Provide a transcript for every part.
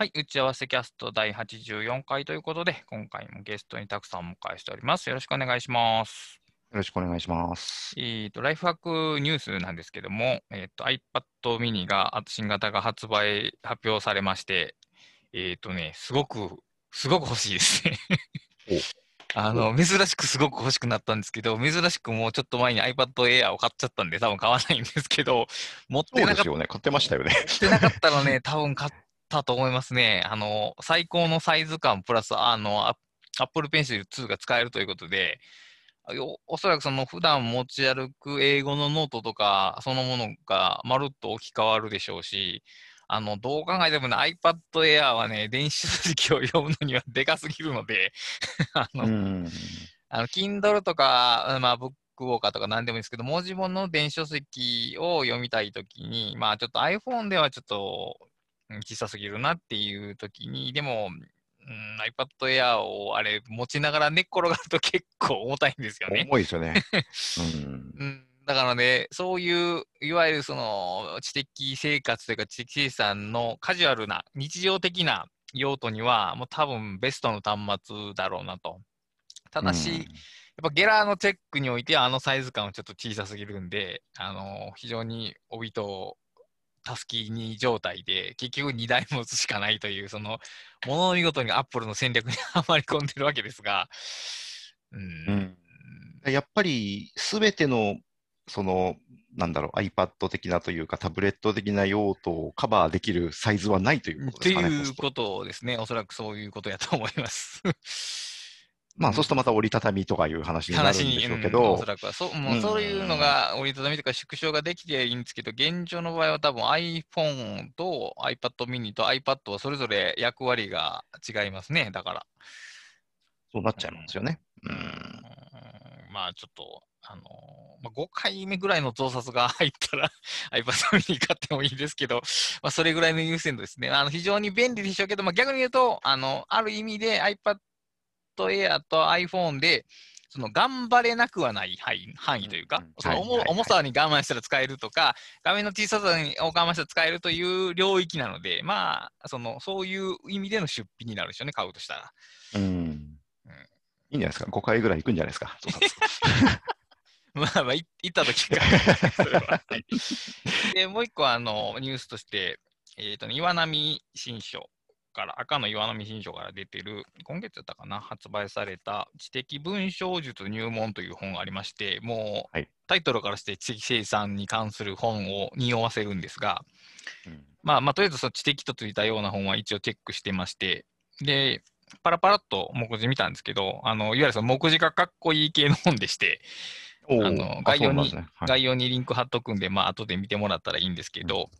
はい、打ち合わせキャスト第84回ということで、今回もゲストにたくさんお迎えしております。よろしくお願いします。よろしくお願いします。えーと、ライフハックニュースなんですけども、えーと、iPad mini が、新型が発売、発表されまして、えーとね、すごく、すごく欲しいですね。あの、珍しくすごく欲しくなったんですけど、珍しくもうちょっと前に iPad Air を買っちゃったんで、多分買わないんですけど、持ってなかっそうですよね。買ってましたよね。てなかったらね、多分買ったと思いますね。あの、最高のサイズ感プラス、あの、ア Apple Pencil 2が使えるということで、おおそらくその普段持ち歩く英語のノートとかそのものがまるっと置き換わるでしょうし、あの、どう考えてもね、iPad Air はね、電子書籍を読むのにはでかすぎるので、あの、うん。あの、Kindle とか、まあ、ブックウォーカーとか何でもいいですけど、文字本の電子書籍を読みたいときに、まあ、ちょっと iPhone ではちょっとうん小さすぎるなっていうときに、でも、うん、iPad Air をあれ持ちながら寝っ転がると結構重たいんですよね。重いですよね。うん。うん、だからね、そういう、いわゆるその知的生活というか知的生産のカジュアルな、日常的な用途には、もう多分ベストの端末だろうなと。ただし、やっぱゲラーのチェックにおいては、あのサイズ感はちょっと小さすぎるんで、あの非常に帯とたすきに状態で、結局2台持つしかないという、その、ものの見事にアップルの戦略に はまり込んでるわけですが、うん。うんやっぱり、すべての、その、なんだろう、iPad 的なというか、タブレット的な用途をカバーできるサイズはないということですかね。いうことですね。おそらくそういうことやと思います。まあ、そうするとまた折りたたみとかいう話になるんでしょうけうんおどそ、らくはそう、もうそういうのが折りたたみとか縮小ができていいんですけど、現状の場合は多分 iPhone と iPad mini と iPad はそれぞれ役割が違いますね。だから。そうなっちゃいますよね。ううんんまあちょっと、あのーまあ、5回目ぐらいの増刷が入ったら iPad mini 買ってもいいですけど、まあ、それぐらいの優先度ですね。あの非常に便利でしょうけど、まあ、逆に言うと、あの、ある意味で iPad Air と iPhone で、その頑張れなくはない範囲範囲というか、重さに我慢したら使えるとか、画面の小ささにを我慢したら使えるという領域なので、まあ、そのそういう意味での出費になるでしょうね、買うとしたら。うん。いいんじゃないですか？5回ぐらい行くんじゃないですか？まあまあ、い行った時か。で、もう一個、あの、ニュースとして、えっ、とね、岩波新書から、赤の岩波新書から出てる、今月だったかな、発売された、知的文章術入門という本がありまして、もう、はい。タイトルからして知的生産に関する本を匂わせるんですが、うん。まあ、まあ、とりあえずその知的とついたような本は一応チェックしてまして、で、パラパラっと目次見たんですけど、あの、いわゆるその目次がかっこいい系の本でして、あのあ概要にねはい概要にリンク貼っとくんで、まあ後で見てもらったらいいんですけど、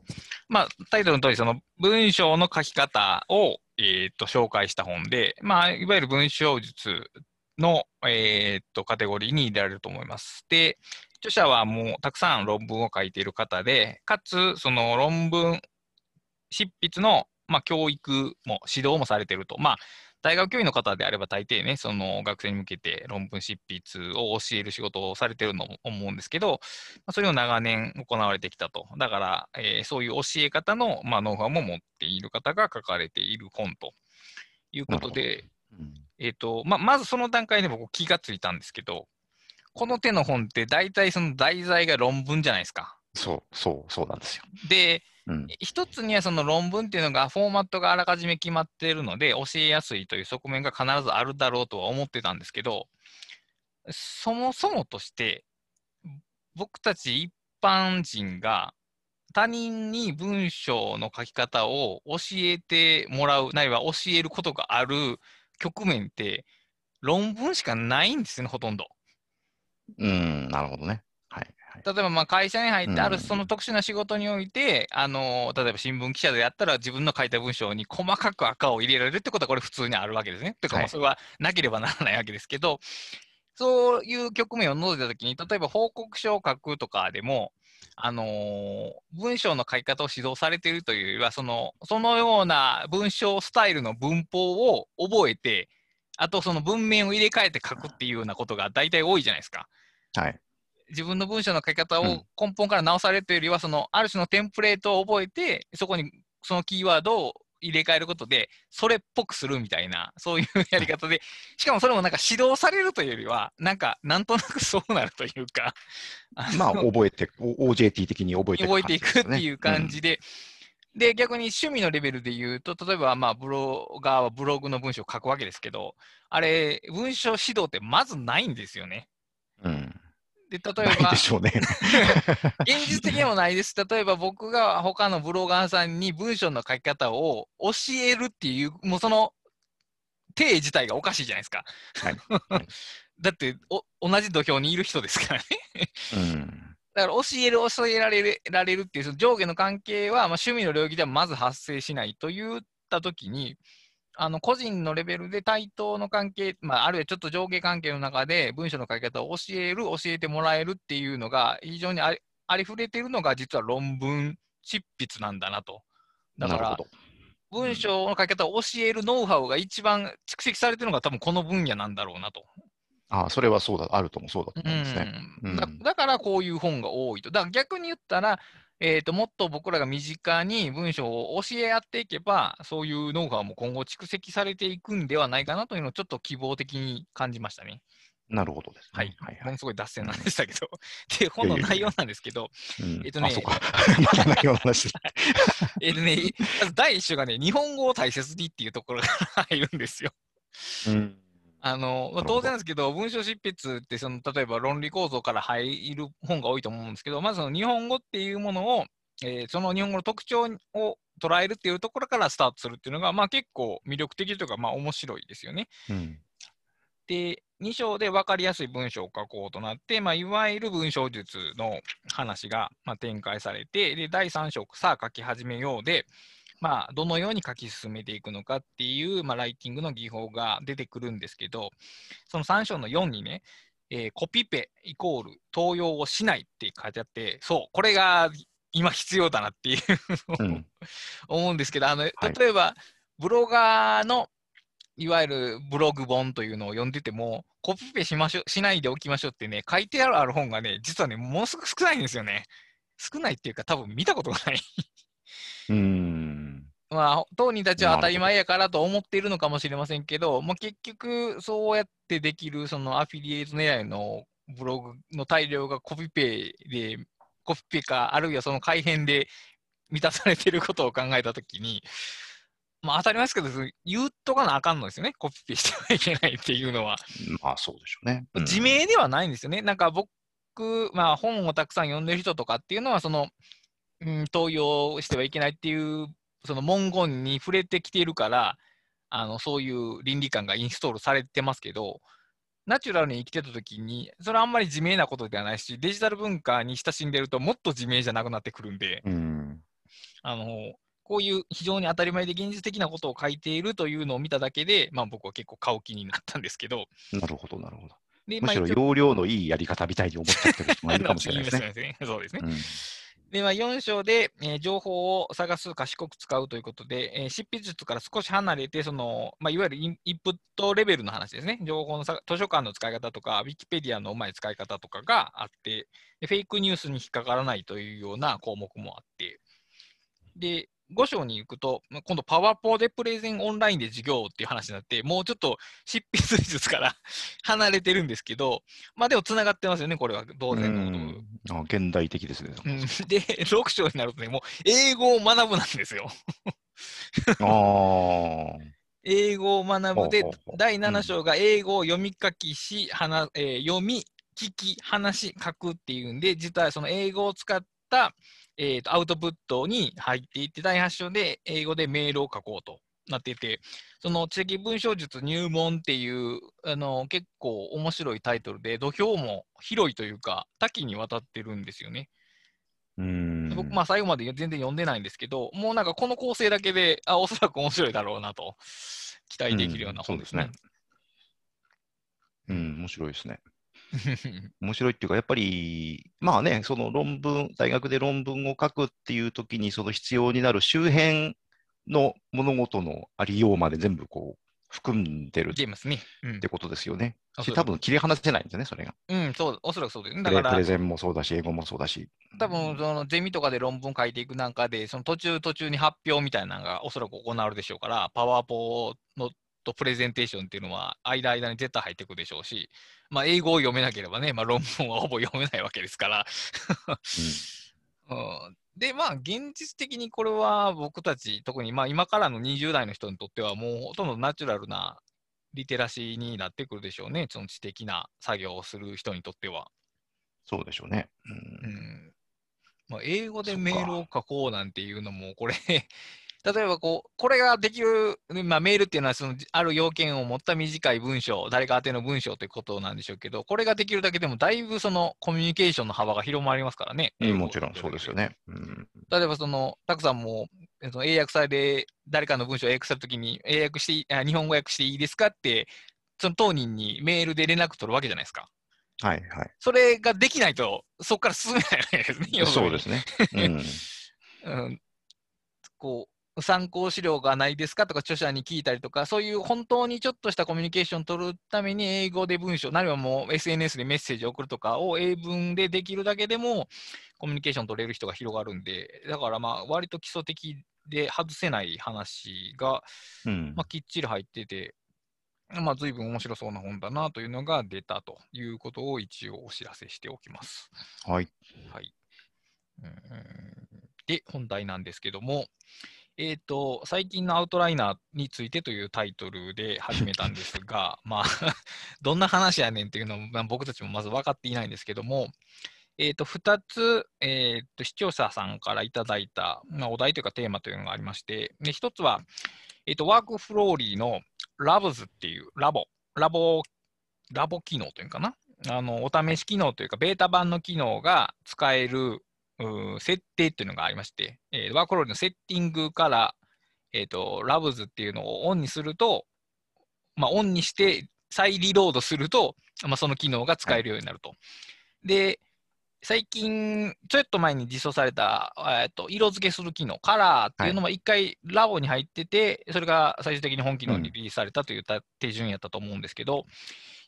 まあタイトルの通り、その文章の書き方を、えー、と紹介した本で、まあいわゆる文章術の、えー、とカテゴリーに入れられると思います。で、著者はもうたくさん論文を書いている方で、かつその論文執筆の、まあ、教育も指導もされていると。まあ大学教員の方であれば大抵ね、その学生に向けて論文執筆を教える仕事をされてるのも思うんですけど、まあそれを長年行われてきたと。だから、えーそういう教え方の、まあ、ノウハウも持っている方が書かれている本ということで、うんえっ、と、まあ、まずその段階で僕気がついたんですけど、この手の本って大体その題材が論文じゃないですか。そう、そう、そうなんですよ。で、うん。一つにはその論文っていうのがフォーマットがあらかじめ決まっているので教えやすいという側面が必ずあるだろうとは思ってたんですけどそもそもとして僕たち一般人が他人に文章の書き方を教えてもらうないは教えることがある局面って論文しかないんですよねほとんど。うん、なるほどね。例えばまあ会社に入ってあるうんその特殊な仕事において、あの例えば新聞記者でやったら自分の書いた文章に細かく赤を入れられるってことはこれ普通にあるわけですね。というかそれはなければならないわけですけど、そういう局面を除いたときに、例えば報告書を書くとかでも、あのー文章の書き方を指導されているというよりはその、そのような文章スタイルの文法を覚えて、あとその文面を入れ替えて書くっていうようなことが大体多いじゃないですか。はい。自分の文章の書き方をうん根本から直されるというよりは、そのある種のテンプレートを覚えて、そこにそのキーワードを入れ替えることで、それっぽくするみたいな、そういうやり方で、しかもそれもなんか指導されるというよりは、なんか、なんとなくそうなるというか、まあ、覚えて、お OJT 的に覚えて覚えていくっていう感じで、で、逆に趣味のレベルで言うと、例えば、まあ、ブロガーはブログの文章を書くわけですけど、あれ、文章指導ってまずないんですよね。うん。で、例えばで、しょうね。現実的にもないです。例えば僕が他のブロガーさんに文章の書き方を教えるっていう、もうその体自体がおかしいじゃないですか。はいはい だってお、同じ土俵にいる人ですからね。うん。だから教える、教えられるられるっていうその上下の関係は、まあ、趣味の領域ではまず発生しないと言ったときに、あの個人のレベルで対等の関係、まあ、あるいはちょっと上下関係の中で文章の書き方を教える、教えてもらえるっていうのが非常にありありふれているのが実は論文執筆なんだなと。だから。文章の書き方を教えるノウハウが一番蓄積されているのが多分この分野なんだろうなと。ああ、それはそうだ、あるともそうだと思いますね。うんうんだだからこういう本が多いと。だから逆に言ったら、えーと、もっと僕らが身近に文章を教え合っていけば、そういうノウハウも今後蓄積されていくんではないかなというのをちょっと希望的に感じましたね。なるほどですね。はい。はいはいものすごい脱線なんでしたけど。で、本の内容なんですけど、うんえっとねうか。まだ内容の話。えーとね、まず第一章がね、日本語を大切にっていうところから入るんですよ。うん。あのまあ当然ですけど、文章執筆ってその、例えば論理構造から入る本が多いと思うんですけど、まずその日本語っていうものを、えーその日本語の特徴を捉えるっていうところからスタートするっていうのが、まあ、結構魅力的というか、まあ、面白いですよね。うん。で、2章で分かりやすい文章を書こうとなって、まあ、いわゆる文章術の話が、まあ、展開されて、で、第3章、さあ書き始めようで、まあ、どのように書き進めていくのかっていう、まあ、ライティングの技法が出てくるんですけど、その3章の4にね、えーコピペイコール盗用をしないって書いてあって、そう、これが今必要だなっていううん。思うんですけど、あのはい例えば、ブロガーのいわゆるブログ本というのを読んでても、コピペしましょうしないでおきましょうってね、書いてある本がね、実はね、ものすごく少ないんですよね。少ないっていうか、多分見たことがない。うん。まあ、当人たちは当たり前やからと思っているのかもしれませんけど、まあ、結局、そうやってできるそのアフィリエイト狙いのブログの大量がコピペで、コピペか、あるいはその改変で 満たされていることを考えたときに、まあ、当たり前ですけど、言っとかなあかんのですよね、コピペしてはいけないっていうのは。まあ、そうでしょうね。うん自明ではないんですよね。なんか僕、まあ、本をたくさん読んでる人とかっていうのは、その、うん、盗用してはいけないっていう、その文言に触れてきているから、あのそういう倫理観がインストールされてますけど、ナチュラルに生きてた時に、それはあんまり自明なことではないし、デジタル文化に親しんでると、もっと自明じゃなくなってくるんで、うん。あのこういう非常に当たり前で現実的なことを書いているというのを見ただけで、まあ、僕は結構買う気になったんですけど、なるほど、なるほど。でむしろ容量のいいやり方みたいに思っちゃってる人もいるかもしれないですね。ね。そうですね。うんで、まあ、4章で、えー情報を探す、賢く使うということで、えー執筆術から少し離れて、そのまあ、いわゆるインプットレベルの話ですね。情報のさ図書館の使い方とか、ウィキペディアのうまい使い方とかがあってで、フェイクニュースに引っかからないというような項目もあって、で、5章に行くと、まあ今度、パワポでプレゼンオンラインで授業っていう話になって、もうちょっと執筆術から 離れてるんですけど、まあでもつながってますよね、これは当然の現代的ですね。うん。で、6章になるとね、もう英語を学ぶなんですよ。英語を学ぶで第7章が英語を読み書きし、話えー読み、聞き、話し、書くっていうんで、実はその英語を使った、えーとアウトプットに入っていって、第8章で英語でメールを書こうとなっていて、その知的文章術入門っていうあの結構面白いタイトルで、土俵も広いというか、多岐にわたってるんですよね。うん。僕、まあ、最後まで全然読んでないんですけど、もうなんかこの構成だけで、あ、おそらく面白いだろうなと、期待できるような本ですね。うん、面白いですね。面白いっていうか、やっぱり、まあね、その論文、大学で論文を書くっていう時に、その必要になる周辺の物事のありようまで全部こう、含んでるって。ことですよね。うし多分切り離せないんですよね、それが。うん、そう、おそらくそうですね。だからプレゼンもそうだし、英語もそうだし。多分そのゼミとかで論文書いていく中で、その途中途中に発表みたいなのがおそらく行われるでしょうから、パワーポのとプレゼンテーションっていうのは、間間に絶対入ってくるでしょうし、まあ、英語を読めなければね、まあ、論文は ほぼ読めないわけですから。うんで、まあ、現実的にこれは僕たち、特にまあ今からの20代の人にとっては、もうほとんどナチュラルなリテラシーになってくるでしょうね、その知的な作業をする人にとっては。そうでしょうね。ううんんまあ、英語でメールを書こうなんていうのも、これ、例えばこう、これができる、まあ、メールっていうのはその、ある要件を持った短い文章、誰か宛ての文章ということなんでしょうけど、これができるだけでも、だいぶそのコミュニケーションの幅が広まりますからね。うんもちろんそうですよね。ね。うん例えばその、たくさんも、えその英訳されて、誰かの文章を英訳するときに、英訳して日本語訳していいですかって、その当人にメールで連絡取るわけじゃないですか。はいはい。それができないと、そこから進めないわけですね。そうですね。うん うん、こう参考資料がないですかとか著者に聞いたりとか、そういう本当にちょっとしたコミュニケーションを取るために英語で文章、なるいはもう SNS でメッセージを送るとかを英文でできるだけでもコミュニケーション取れる人が広がるんで、だからまあ割と基礎的で外せない話が、うんまあ、きっちり入ってて、まあ、随分面白そうな本だなというのが出たということを一応お知らせしておきます。はい。はい。うんで、本題なんですけども、えっ、と、最近のアウトライナーについてというタイトルで始めたんですが、まあ、どんな話やねんっていうのを、ま、僕たちもまず分かっていないんですけども、えっ、と、2つ、えっ、と、視聴者さんからいただいた、まあ、お題というかテーマというのがありまして、で1つは、えっ、と、ワークフローリーのラブズっていうラボ、ラボ、ラボ機能というかな？あの、お試し機能というか、ベータ版の機能が使える設定っていうのがありまして、えーワークローリーのセッティングから、えっ、と、ラブズっていうのをオンにすると、まあ、オンにして再リロードすると、まあ、その機能が使えるようになると。で、最近、ちょっと前に実装された、えー、と色付けする機能、カラーっていうのも一回ラボに入ってて、それが最終的に本機能にリリースされたというた手順やったと思うんですけど、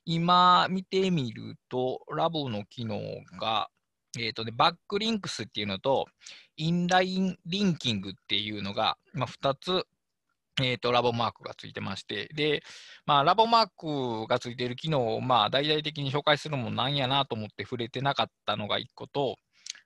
今見てみると、ラボの機能が、えーとね、バックリンクスっていうのと、インラインリンキングっていうのが、まあ、2つ、えー、とラボマークがついてまして、で、まあ、ラボマークがついている機能を、まあ、大々的に紹介するのもなんやなと思って触れてなかったのが1個と、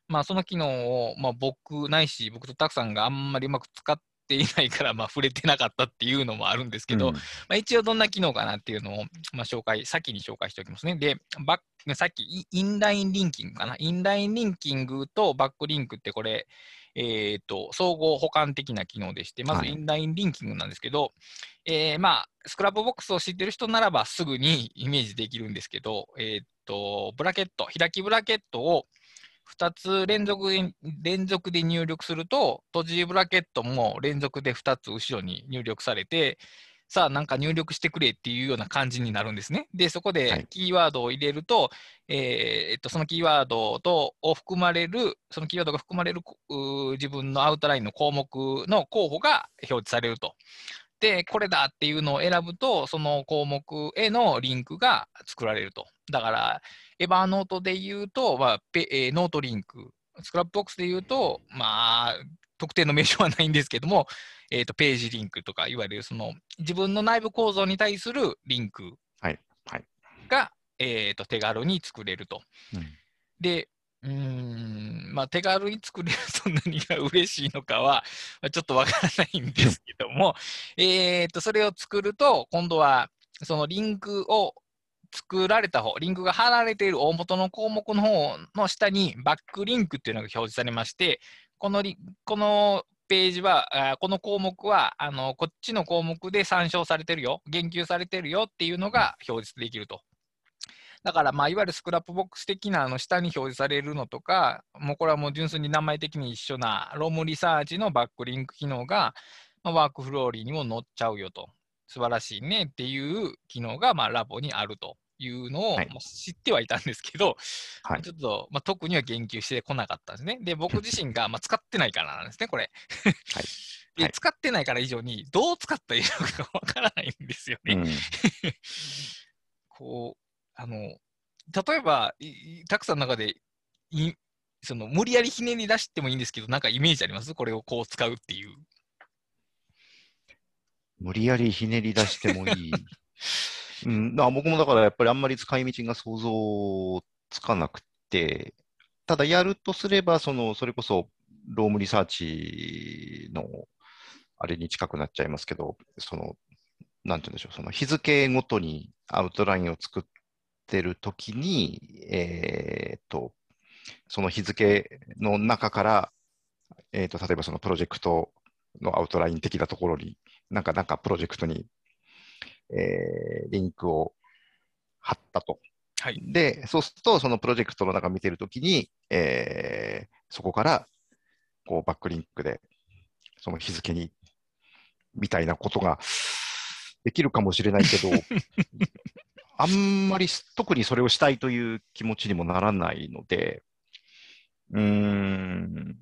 まあ、その機能を、まあ、僕ないし、僕とたくさんがあんまりうまく使っていないから、まあ、触れてなかったっていうのもあるんですけど、うんまあ、一応どんな機能かなっていうのを、まあ、紹介、先に紹介しておきますね。で、バックさっきイインラインリンキングかな？インラインリンキングとバックリンクってこれ、えー、と総合補完的な機能でして、まずはいインラインリンキングなんですけど、えーまあ、スクラップボックスを知ってる人ならばすぐにイメージできるんですけど、えー、とブラケット、開きブラケットを2つ連続で連続で入力すると、閉じブラケットも連続で2つ後ろに入力されて、さあ、なんか入力してくれっていうような感じになるんですね。で、そこはでいキーワードを入れると、えーえっと、そのキーワードとを含まれる、そのキーワードが含まれる自分のアウトラインの項目の候補が表示されると。で、これだっていうのを選ぶと、その項目へのリンクが作られると。だから、エヴァーノートで言うと、まあペえーノートリンク、スクラップボックスで言うと、まあ、特定の名称はないんですけども、えー、とページリンクとか、いわゆるその自分の内部構造に対するリンクはい。はい。が、えー、と手軽に作れると。うんで、うーん、まあ、手軽に作れると何が嬉しいのかは、まあちょっとわからないんですけども、えーと、それを作ると、今度は、そのリンクを作られた方、リンクが貼られている大元の項目の方の下にバックリンクっていうのが表示されまして、このリこのページは、この項目はあのこっちの項目で参照されてるよ、言及されてるよっていうのが表示できると。だから、まあ、いわゆるスクラップボックス的なあの下に表示されるのとか、もうこれはもう純粋に名前的に一緒なロムリサーチのバックリンク機能が、まあ、ワークフローリーにも載っちゃうよと。素晴らしいねっていう機能が、まあ、ラボにあるというのを、はいまあ知ってはいたんですけど、はいちょっと、まあ、特には言及してこなかったんですね。で、僕自身が、まあ、使ってないからなんですね、これ。はい で、はい使ってないから以上に、どう使ったらいいのかわからないんですよね。うん こう、あの、例えば、たくさんの中で、いその無理やりひねり出してもいいんですけど、なんかイメージあります？これをこう使うっていう。無理やりひねり出してもいい。うん、だ僕もだからやっぱりあんまり使い道が想像つかなくて、ただやるとすれば、その、それこそ、ロームリサーチの、あれに近くなっちゃいますけど、その、なんて言うんでしょう、その日付ごとにアウトラインを作ってるときに、えーっと、その日付の中から、えーっと、例えばそのプロジェクトのアウトライン的なところに、なんか、なんかプロジェクトに、えーリンクを貼ったと。はい。で、そうすると、そのプロジェクトの中見てるときに、えーそこから、こう、バックリンクで、その日付に、みたいなことができるかもしれないけど、あんまり特にそれをしたいという気持ちにもならないので、うーん、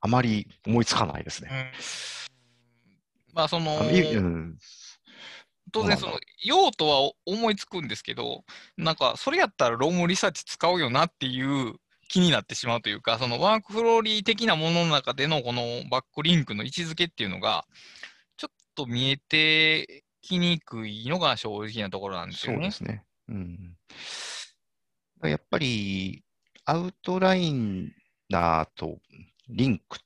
あまり思いつかないですね。うん。まあ、そのうん、当然、その用途は思いつくんですけど、なんか、それやったらロームリサーチ使うよなっていう気になってしまうというか、そのワークフローリー的なものの中でのこのバックリンクの位置づけっていうのが、ちょっと見えてきにくいのが正直なところなんですよね。そうですね。うん。やっぱり、アウトラインナーとリンクっ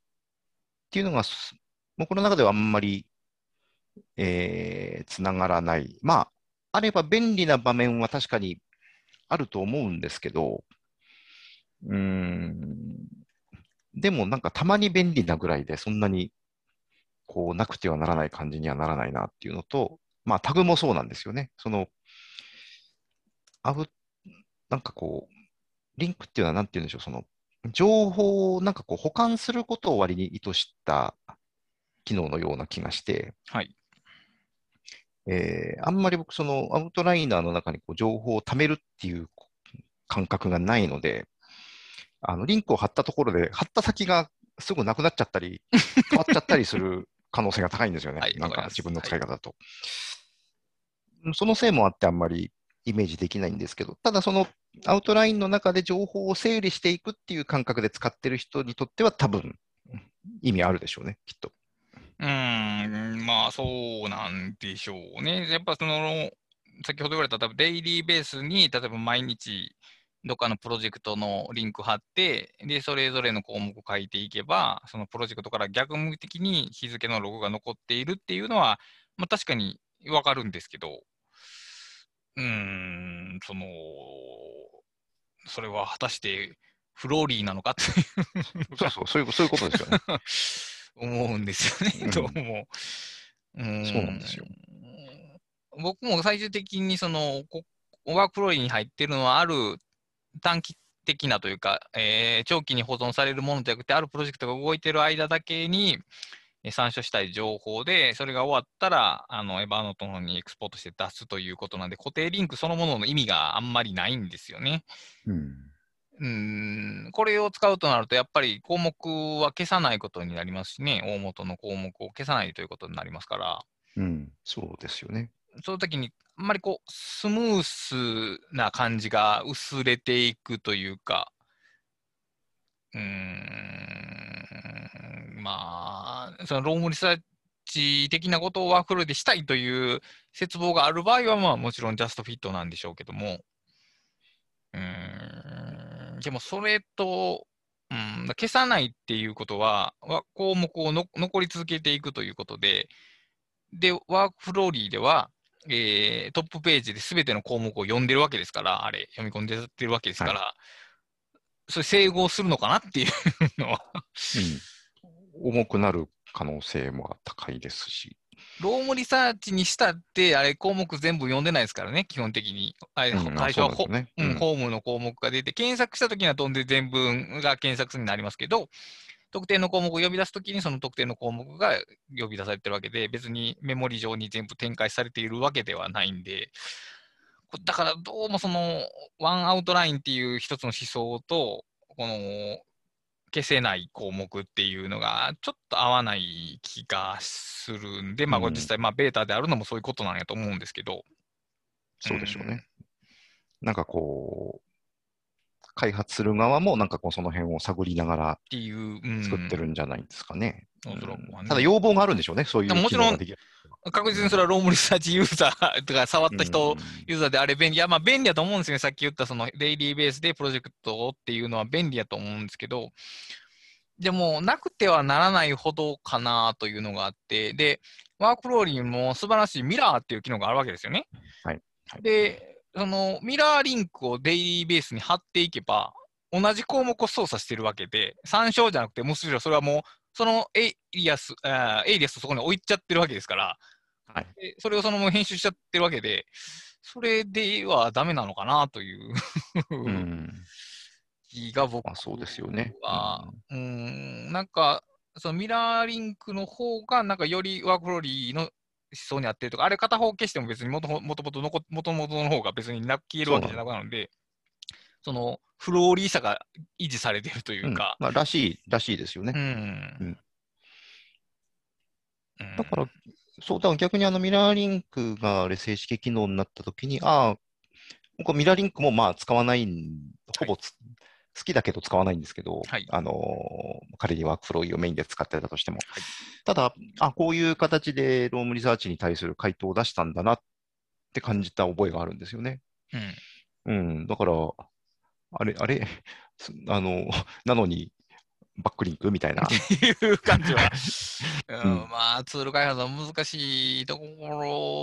ていうのがす、僕の中ではあんまり、えーつながらない。まあ、あれば便利な場面は確かにあると思うんですけど、うん、でもなんかたまに便利なぐらいで、そんなにこうなくてはならない感じにはならないなっていうのと、まあタグもそうなんですよね。その、アウ、なんかこう、リンクっていうのはなんて言うんでしょう、その、情報をなんかこう保管することを割に意図した機能のような気がして、はい。えーあんまり僕、そのアウトライナーの中にこう情報を貯めるっていう感覚がないので、あのリンクを貼ったところで、貼った先がすぐなくなっちゃったり、変わっちゃったりする可能性が高いんですよね。はいなんわか自分の使い方だと。そのせいもあってあんまりイメージできないんですけど、ただそのアウトラインの中で情報を整理していくっていう感覚で使ってる人にとっては多分意味あるでしょうね、きっと。うーん、まあそうなんでしょうね。やっぱその、先ほど言われた多分デイリーベースに、例えば毎日どっかのプロジェクトのリンク貼って、で、それぞれの項目を書いていけば、そのプロジェクトから逆向的に日付のログが残っているっていうのは、まあ確かにわかるんですけど、うーん、その、それは果たしてフローリーなのかっていうそうそう、そういうそういうことですよね。思うんですよね、うんどうも。うーそうなんですよ。僕も最終的にそのこワークフローに入ってるのはある短期的なというか、えー長期に保存されるものじゃなくて、あるプロジェクトが動いてる間だけにえー参照したい情報で、それが終わったら、あのエヴァーノートの方にエクスポートして出すということなんで、固定リンクそのものの意味があんまりないんですよね。うん。うーん。これを使うとなると、やっぱり項目は消さないことになりますしね、大元の項目を消さないということになりますから、うん、そうですよね。その時に、あんまりこう、スムースな感じが薄れていくというか、うーん、まあ、そのロームリサーチ的なことをワークフローでしたいという絶望がある場合は、まあもちろんジャストフィットなんでしょうけども、うーん、でもそれと、うん、消さないっていうことは、わ項目をの残り続けていくということで、で、ワークフローリーでは、えートップページで全ての項目を読んでるわけですから、あれ、読み込んでってるわけですから、それ整合するのかなっていうのは、うん、重くなる可能性も高いですし。ロームリサーチにしたって、あれ、項目全部読んでないですからね、基本的に。あれうん最初はほそうねうん、ホームの項目が出て、検索したときには飛んで全文が検索数になりますけど、特定の項目を呼び出すときに、その特定の項目が呼び出されてるわけで、別にメモリ上に全部展開されているわけではないんで、こだからどうもその、ワンアウトラインっていう一つの思想と、この、消せない項目っていうのが、ちょっと合わない気がするんで、まあ、これ実際、まあ、ベータであるのもそういうことなんやと思うんですけど。そうでしょうね。なんかこう、開発する側もなんかこうその辺を探りながらっていう、うん。作ってるんじゃないですかね。おそらくはね。ただ要望があるんでしょうね、そういうもちろん確実にそれはロームリサーチユーザーとか触った人、うんユーザーであれ便利。いや、まあ便利だと思うんですよね。さっき言ったそのデイリーベースでプロジェクトをっていうのは便利だと思うんですけど、でも、なくてはならないほどかなというのがあって、で、 WorkFlowy にも素晴らしいミラーっていう機能があるわけですよね。はいはいで、そのミラーリンクをデイリーページに貼っていけば、同じ項目を操作してるわけで、参照じゃなくて、むしろそれはもう、そのエイリアス、あーエイリアスをそこに置いちゃってるわけですから、はい。でそれをそのまま編集しちゃってるわけで、それではダメなのかなという。うん。気が僕まあ、そうですよね。は、うーん、なんか、そのミラーリンクの方が、なんかよりワークフローリーの思想に合ってるとか、あれ片方消しても別にもともともとのこ元々の方が別にな消えるわけじゃなくなるので、そのフローリーさが維持されてるというか、うん。まあ、らしい、らしいですよね。うん。うん。うん。だから、そう、だ逆にあのミラーリンクがあれ正式機能になったときに、ああ、僕はミラーリンクもまあ使わないん、ほぼつ、好きだけど使わないんですけど、はい。あのー仮に WorkFlowy をメインで使ってたとしても。はい。ただ、あ、こういう形で Roam Research に対する回答を出したんだなって感じた覚えがあるんですよね。うん。うん、だから、あれ、あれ、すあの、なのに、バックリンクみたいな。っていう感じは、うんうんまあ、ツール開発は難しいとこ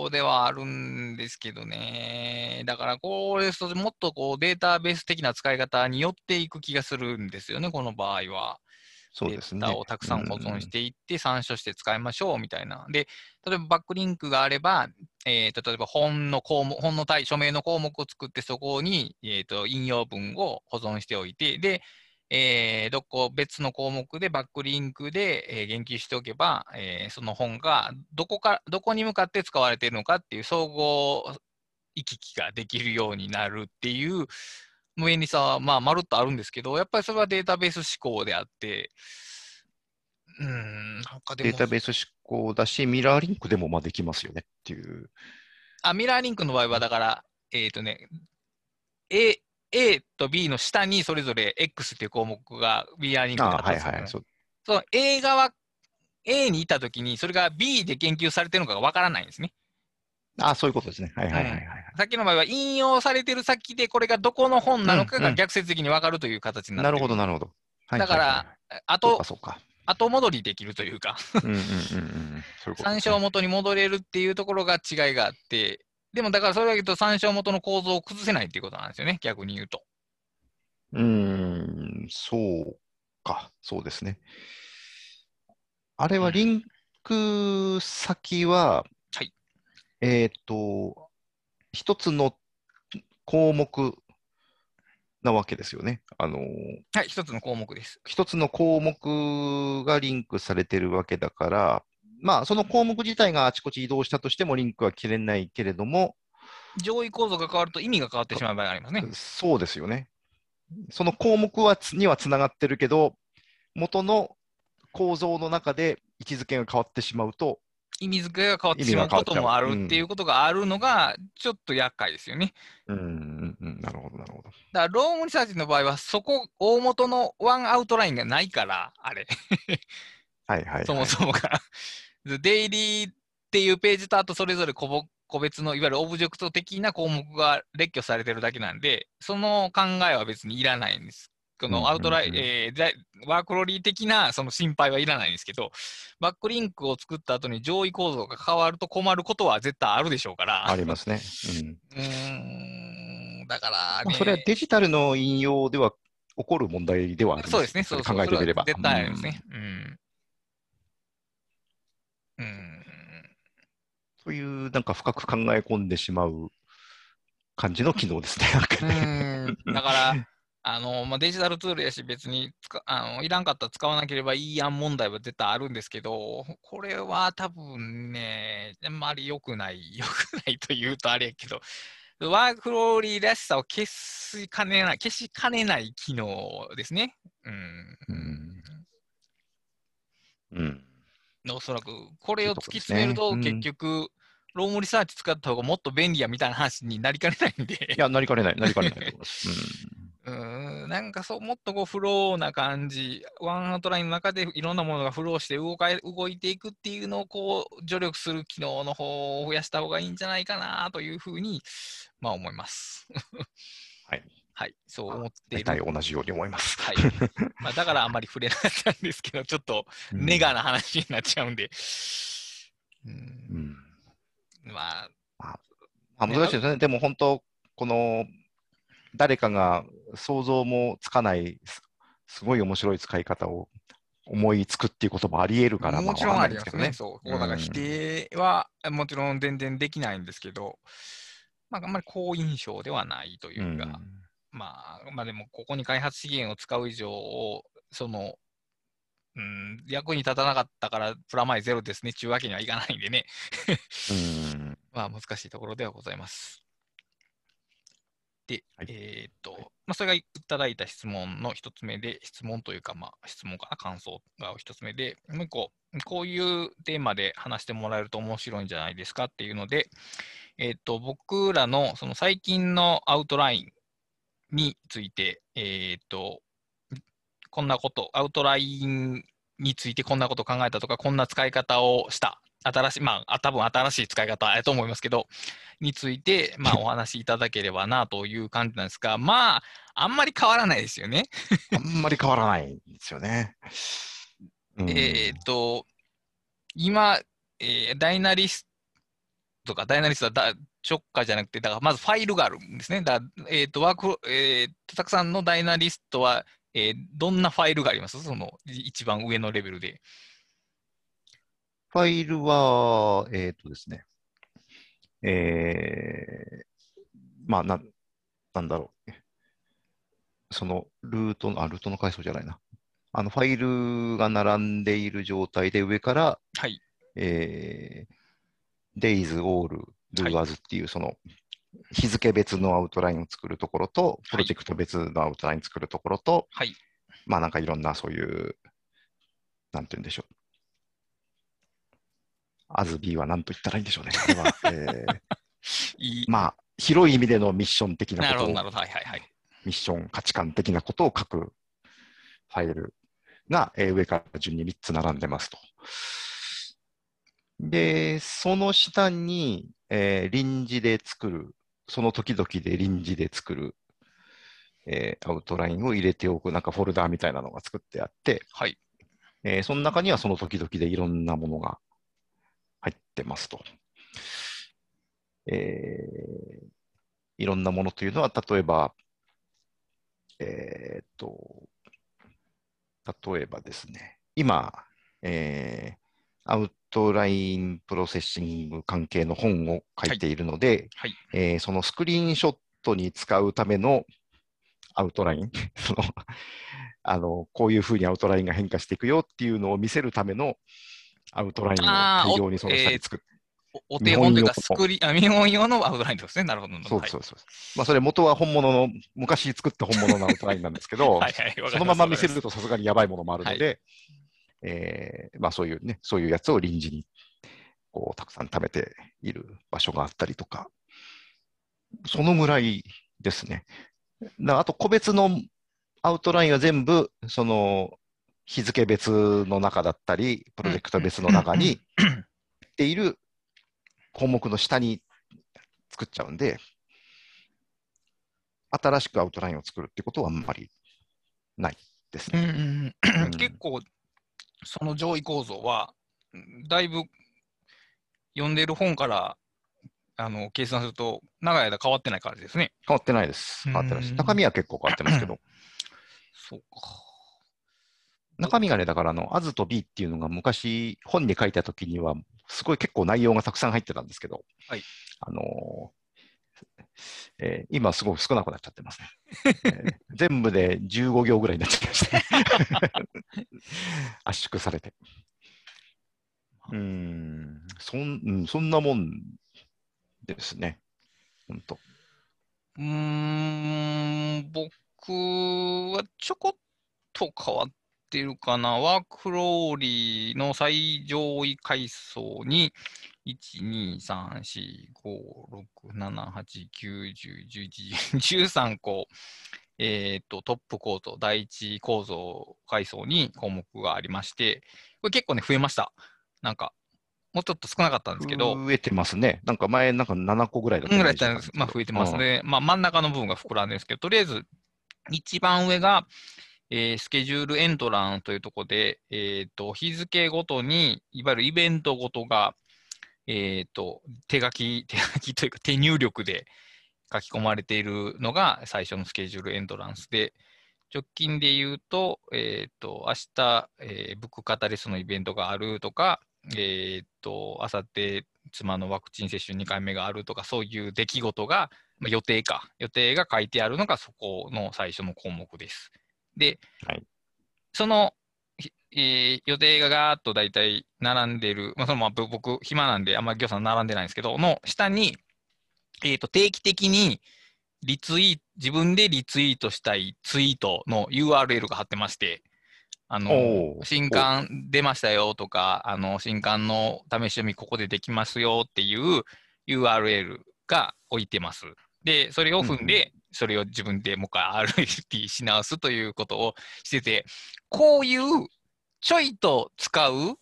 ろではあるんですけどね。だから、これもっとこうデータベース的な使い方に寄っていく気がするんですよね、この場合は。そうですね。データをたくさん保存していって、参照して使いましょうみたいな。で、例えばバックリンクがあれば、えーと例えば本の項目、本の対署名の項目を作って、そこに、えーと引用文を保存しておいて、で、えーどこ別の項目でバックリンクで、えー言及しておけば、えーその本がどこかどこに向かって使われているのかっていう総合行き来ができるようになるっていう便利さは、まあ、まるっとあるんですけど、やっぱりそれはデータベース思考であって、うーん、なんかでもデータベース思考だし、ミラーリンクでもまあできますよねっていう。あ、ミラーリンクの場合は、だから、えっ、とね、A、A と B の下にそれぞれ X っていう項目がミラーリンクであはい貼ってあるんですよはい。そうその A 側、A にいたときに、それが B で研究されてるのかがわからないんですね。あそういうことですね。はいはいはいはい。さっきの場合は引用されてる先で、これがどこの本なのかうんうんが逆説的にわかるという形になってる。なるほど、なるほど。はいだから後そうか、後戻りできるというか、そうんうんうんうん。そう参照元に戻れるっていうところが違いがあって、でもだからそれだけと参照元の構造を崩せないっていうことなんですよね、逆に言うと。うーん、そうか、そうですね。あれはリンク先は、はいえっと、一つの項目なわけですよね。あの、はい、一つの項目です。一つの項目がリンクされてるわけだから、まあ、その項目自体があちこち移動したとしてもリンクは切れないけれども、上位構造が変わると意味が変わってしまう場合がありますね。そうですよね。その項目はつにはつながってるけど、元の構造の中で位置づけが変わってしまうと、意味付けが変わってしまうこともあるっていうことがあるのが、ちょっと厄介ですよね。うん、うん、うん、なるほど、なるほど。だから、 Roam Research の場合は、そこ、大元のワンアウトラインがないから、あれ、はいはい、はい。そもそもが。デイリーっていうページと、あとそれぞれ個別の、いわゆるオブジェクト的な項目が列挙されてるだけなんで、その考えは別にいらないんです。このアウトライン、えワークロリー的なその心配はいらないんですけど、バックリンクを作った後に上位構造が変わると困ることは絶対あるでしょうから。ありますね。うん。うーん、だからね、まあ、それはデジタルの引用では起こる問題ではありますそうですね、そう考えてみれば。そは絶対ありますね。うん。うん。そういうなんか深く考え込んでしまう感じの機能ですね。だから、あのまあ、デジタルツールやし、別に使あのいらんかったら使わなければいいやん問題は絶対あるんですけど、これは多分ね、あんまり良くない、良くないと言うとあれやけど、ワークフローリーらしさを消しかねない、消しかねない機能ですね。うん。うん。うん。おそらく、これを突き詰めると、結局、Roam Research 使った方がもっと便利やみたいな話になりかねないんでい、や、なりかねない、なりかねないと思います。うーん、なんかそう、もっとこうフローな感じ、ワンアウトラインの中でいろんなものがフローして動か動いていくっていうのをこう助力する機能の方を増やした方がいいんじゃないかなというふうに、まあ思います。はい。はい、そう思ってい大る。体同じように思います。はい。まあ、だからあんまり触れなかったんですけど、ちょっとネガな話になっちゃうんで。う、うんん。まあ、あ難しいですね。でも本当、この、誰かが想像もつかない、すすごい面白い使い方を思いつくっていうこともあり得るから、もちろんまありますね。わかんないですけどね。そう。だか否定はもちろん全然できないんですけど、まあ、あんまり好印象ではないというか、まあ、まあでも、ここに開発資源を使う以上、その、うん、役に立たなかったからプラマイゼロですね、ちゅうわけにはいかないんでね。うん。う んまあ難しいところではございます。で、はい。えーっと、まあ、それがいただいた質問の一つ目で、質問というか、まあ、質問かな、感想が一つ目で、もう一個、こういうテーマで話してもらえると面白いんじゃないですかっていうので、えーっと、僕らのその最近のアウトラインについて、えーっと、こんなこと、アウトラインについてこんなこと考えたとか、こんな使い方をした、新しい、まあ、多分新しい使い方やと思いますけど、について、まあ、お話しいただければなという感じなんですが、まあ、あんまり変わらないですよね。あんまり変わらないんですよね。うんえーっと、今、えーダイナリストか、ダイナリストはだ直下じゃなくて、だからまずファイルがあるんですね。だえーっと、ワーク、えーたくさんのダイナリストは、えーどんなファイルがあります？そのい一番上のレベルで。ファイルは、えっ、とですね、えー、まあ、な、なんだろう。その、ルートの、あ、ルートの階層じゃないな。あの、ファイルが並んでいる状態で上から、はい。えー、days, all, doers っていう、その、日付別のアウトラインを作るところと、プロジェクト別のアウトライン作るところと、はい。まあなんかいろんなそういう、なんて言うんでしょう。As B は何と言ったらいいんでしょうね。これは、えー。まあ、広い意味でのミッション的なことを。はいはいはい。ミッション価値観的なことを書くファイルが、えー上から順に3つ並んでますと。で、その下に、えー臨時で作る、その時々で臨時で作る、えーアウトラインを入れておく、なんかフォルダーみたいなのが作ってあって、はい。えーその中にはその時々でいろんなものが入ってますと。えーいろんなものというのは、例えば、えーっと、例えばですね、今、えーアウトラインプロセッシング関係の本を書いているので、はいえーそのスクリーンショットに使うためのアウトライン、そのあのこういうふうにアウトラインが変化していくよっていうのを見せるためのアウトラインを大量にその下に作って、おお手本というか、スクリあ、見本用のアウトラインですね。なるほど。そうそうそう。まあ、それ元は本物の、昔作った本物のアウトラインなんですけど、そのまま見せるとさすがにやばいものもあるので、えーまあそういうね、そういうやつを臨時にこうたくさん食べている場所があったりとか、そのぐらいですね。だあと個別のアウトラインは全部、その日付別の中だったり、プロジェクト別の中にっている項目の下に作っちゃうんで、新しくアウトラインを作るってことはあんまりないですね。結構、その上位構造は、うんだいぶ読んでいる本からあの計算すると、長い間変わってない感じですね。変わってないです。変わってないです。うん中身は結構変わってますけど、そうか。中身がね、だからあの、アズと B っていうのが昔本に書いたときには、すごい結構内容がたくさん入ってたんですけど、はいあのーえー今すごく少なくなっちゃってますね。えー全部で15行ぐらいになっちゃいました、圧縮されて。うーん、そん、うん、そんなもんですね。本当。うーん、僕はちょこっと変わってるかな。ワークフローリーの最上位階層に、1、2、3、4、5、6、7、8、9、10、11、13個、えっ、と、トップ構造、第一構造階層に項目がありまして、これ結構ね、増えました。なんか、もうちょっと少なかったんですけど、増えてますね。なんか前、なんか7個ぐらいだったぐイメらいだったんです。まあ増えてますうんね。まあ真ん中の部分が膨らんでるんですけど、とりあえず一番上が、えースケジュールエントランというところで、えっ、と、日付ごとに、いわゆるイベントごとが、えっ、と、手書き、手書きというか手入力で書き込まれているのが最初のスケジュールエントランスで、直近で言うと、えっ、と、明日、えーブックカタリストのイベントがあるとか、えっ、と、あさって妻のワクチン接種2回目があるとか、そういう出来事が、まあ、予定か、予定が書いてあるのがそこの最初の項目です。で、はい。その、ひえー予定がガーッと大体並んでる、まあ、そのま僕、暇なんで、あんまりぎょうさん並んでないんですけど、の下に、えー、と定期的にリツイ自分でリツイートしたいツイートの URL が貼ってまして、あの新刊出ましたよとか、あの新刊の試し読みここでできますよっていう URL が置いてます。で、それを踏んで、それを自分でもう一回 RFP し直すということをしてて、こういうちょいと使う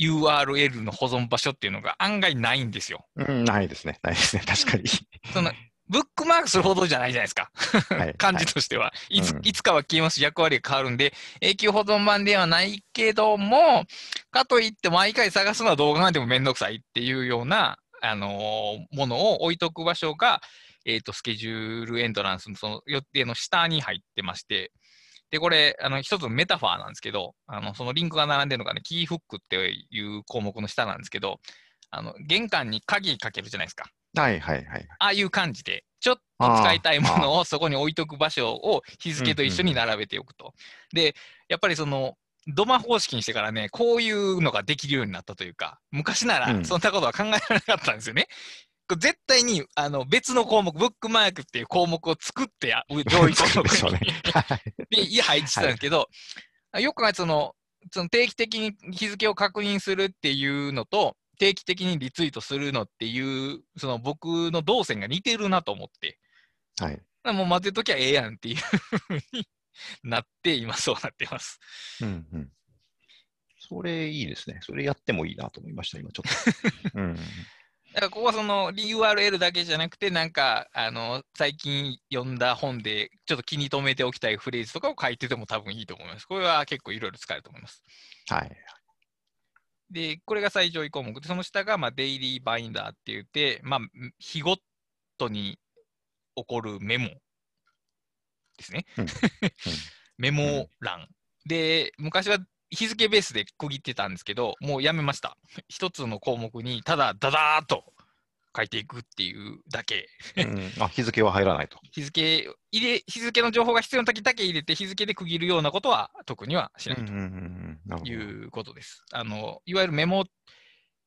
URL の保存場所っていうのが案外ないんですよ。うん、ないですね。ないですね。確かに。そのブックマークするほどじゃないじゃないですか。はい 感じとしては。いつうんいつかは消えますし、役割が変わるんで、永久保存版ではないけども、かといって毎回探すのは動画がでもめんどくさいっていうような、あのーものを置いとく場所が、えっ、と、スケジュールエントランスのその予定の下に入ってまして、で、これ、あの、一つのメタファーなんですけど、あの、そのリンクが並んでるのがね、キーフックっていう項目の下なんですけど、あの、玄関に鍵かけるじゃないですか。はいはいはい。ああいう感じで、ちょっと使いたいものをそこに置いとく場所を日付と一緒に並べておくと。で、やっぱりその、ドマ方式にしてからね、こういうのができるようになったというか、昔ならうんそんなことは考えられなかったんですよね。絶対にあの別の項目、ブックマークっていう項目を作ってや、上位項目に。はいで、配置してたんですけど、よく考えてその、その定期的に日付を確認するっていうのと、定期的にリツイートするのっていう、その僕の動線が似てるなと思って、はい。もう混ぜときゃええやんっていうふうになって、今そうなってます。うんうん。それいいですね。それやってもいいなと思いました、今ちょっと。うん。だからここはその URL だけじゃなくて、なんか、あの、最近読んだ本で、ちょっと気に留めておきたいフレーズとかを書いてても多分いいと思います。これは結構いろいろ使えると思います。はい。で、これが最上位項目で、その下が、まあ、デイリーバインダーって言って、まあ、日ごとに起こるメモですね。うん メモ欄。で、昔は日付ベースで区切ってたんですけど、もうやめました。一つの項目に、ただ、ダダーっと書いていくっていうだけ。うん、あ、日付は入らないと。日付入れ、日付の情報が必要な時だけ入れて、日付で区切るようなことは特にはしないと。いうことです。あの、いわゆるメモ、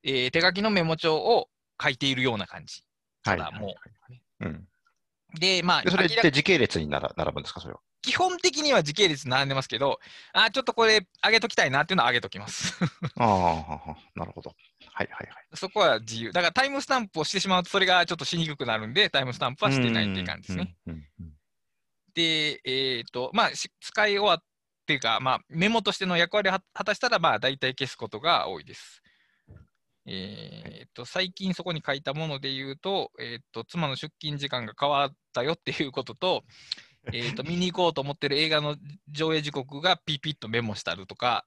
えー手書きのメモ帳を書いているような感じ。はいただもうはいはいうん。で、まあ、でそれって時系列になら並ぶんですか、それは。基本的には時系列並んでますけど、あーちょっとこれ上げときたいなっていうのは上げときます。ああ、なるほど。はいはいはい。そこは自由。だからタイムスタンプをしてしまうとそれがちょっとしにくくなるんで、タイムスタンプはしてないっていう感じですね。で、えっ、と、まあ、し使い終わっていうか、まあ、メモとしての役割を果果たしたら、まあ、大体消すことが多いです。えっ、と、最近そこに書いたもので言うと、えっ、と、妻の出勤時間が変わったよっていうことと、えっと、見に行こうと思ってる映画の上映時刻がピピッとメモしてあるとか、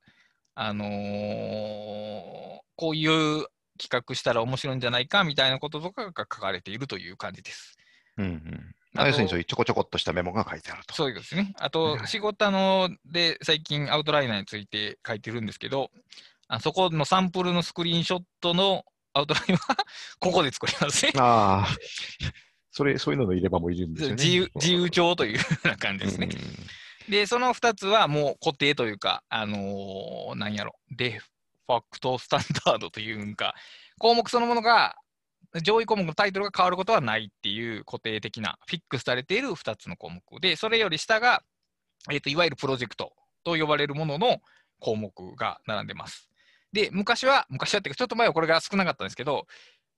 あのーこういう企画したら面白いんじゃないかみたいなこととかが書かれているという感じです。うんうん。要するにそういうちょこちょこっとしたメモが書いてあると。そうですね。あはいとは、い仕事ので最近アウトライナーについて書いてるんですけど、あそこのサンプルのスクリーンショットのアウトラインは ここで作りますね。ああ、それ、そういうのの入れ歯もいるんですよね。自由自由帳というような感じですね。で、その2つはもう固定というか、あのーなんやろ、デファクトスタンダードというんか、項目そのものが上位項目のタイトルが変わることはないっていう固定的な、フィックスされている2つの項目で、それより下が、えーと、いわゆるプロジェクトと呼ばれるものの項目が並んでます。で、昔は、昔はっていうか、ちょっと前はこれが少なかったんですけど、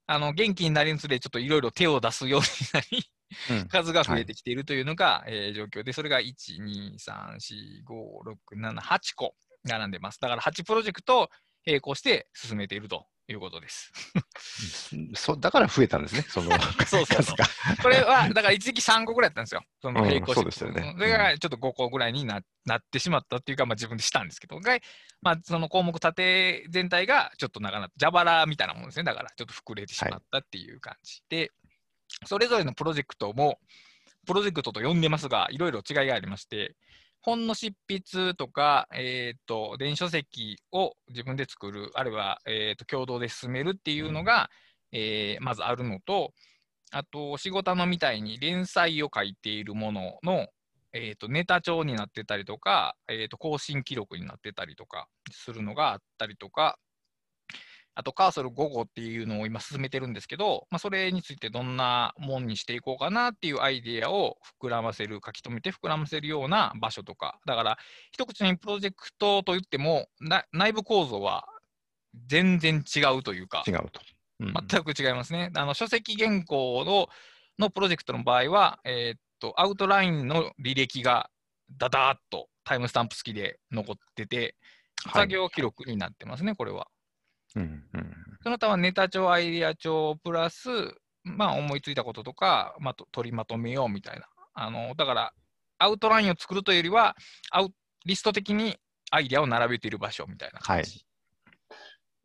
あの元気になりにつれ、ちょっといろいろ手を出すようになり、数が増えてきているというのが、はい、えー、状況で、それが1、2、3、4、5、6、7、8個並んでます。だから8プロジェクト並行して進めているということです。そだから増えたんですね、その そうそうそう。これは、だから一時期3個ぐらいやったんですよ、その並行して。うん、そうですよね。それがちょっと5個ぐらいにななってしまったっていうか、まあ、自分でしたんですけど、まあ、その項目縦全体がちょっと長な蛇腹みたいなもんですね、だからちょっと膨れてしまったっていう感じで、はい、それぞれのプロジェクトも、プロジェクトと呼んでますが、いろいろ違いがありまして、本の執筆とか、えーと、電子書籍を自分で作る、あるいは、えーと、共同で進めるっていうのが、うん、えー、まずあるのと、あと、仕事のみたいに連載を書いているものの、えーと、ネタ帳になってたりとか、えーと更新記録になってたりとかするのがあったりとか、あとカーソル5号っていうのを今進めてるんですけど、まあ、それについてどんなもんにしていこうかなっていうアイデアを膨らませる、書き留めて膨らませるような場所とか、だから一口にプロジェクトといっても、内部構造は全然違うというか、違うと。うん、全く違いますね。あの書籍原稿ののプロジェクトの場合は、えー、っとアウトラインの履歴がだだーっとタイムスタンプ付きで残ってて、作業記録になってますね、はい、これは。うんうん、その他はネタ帳、アイディア帳プラス、まあ、思いついたこととか、まあ、取りまとめようみたいな。あのだから、アウトラインを作るというよりは、アウリスト的にアイディアを並べている場所みたいな感じ。は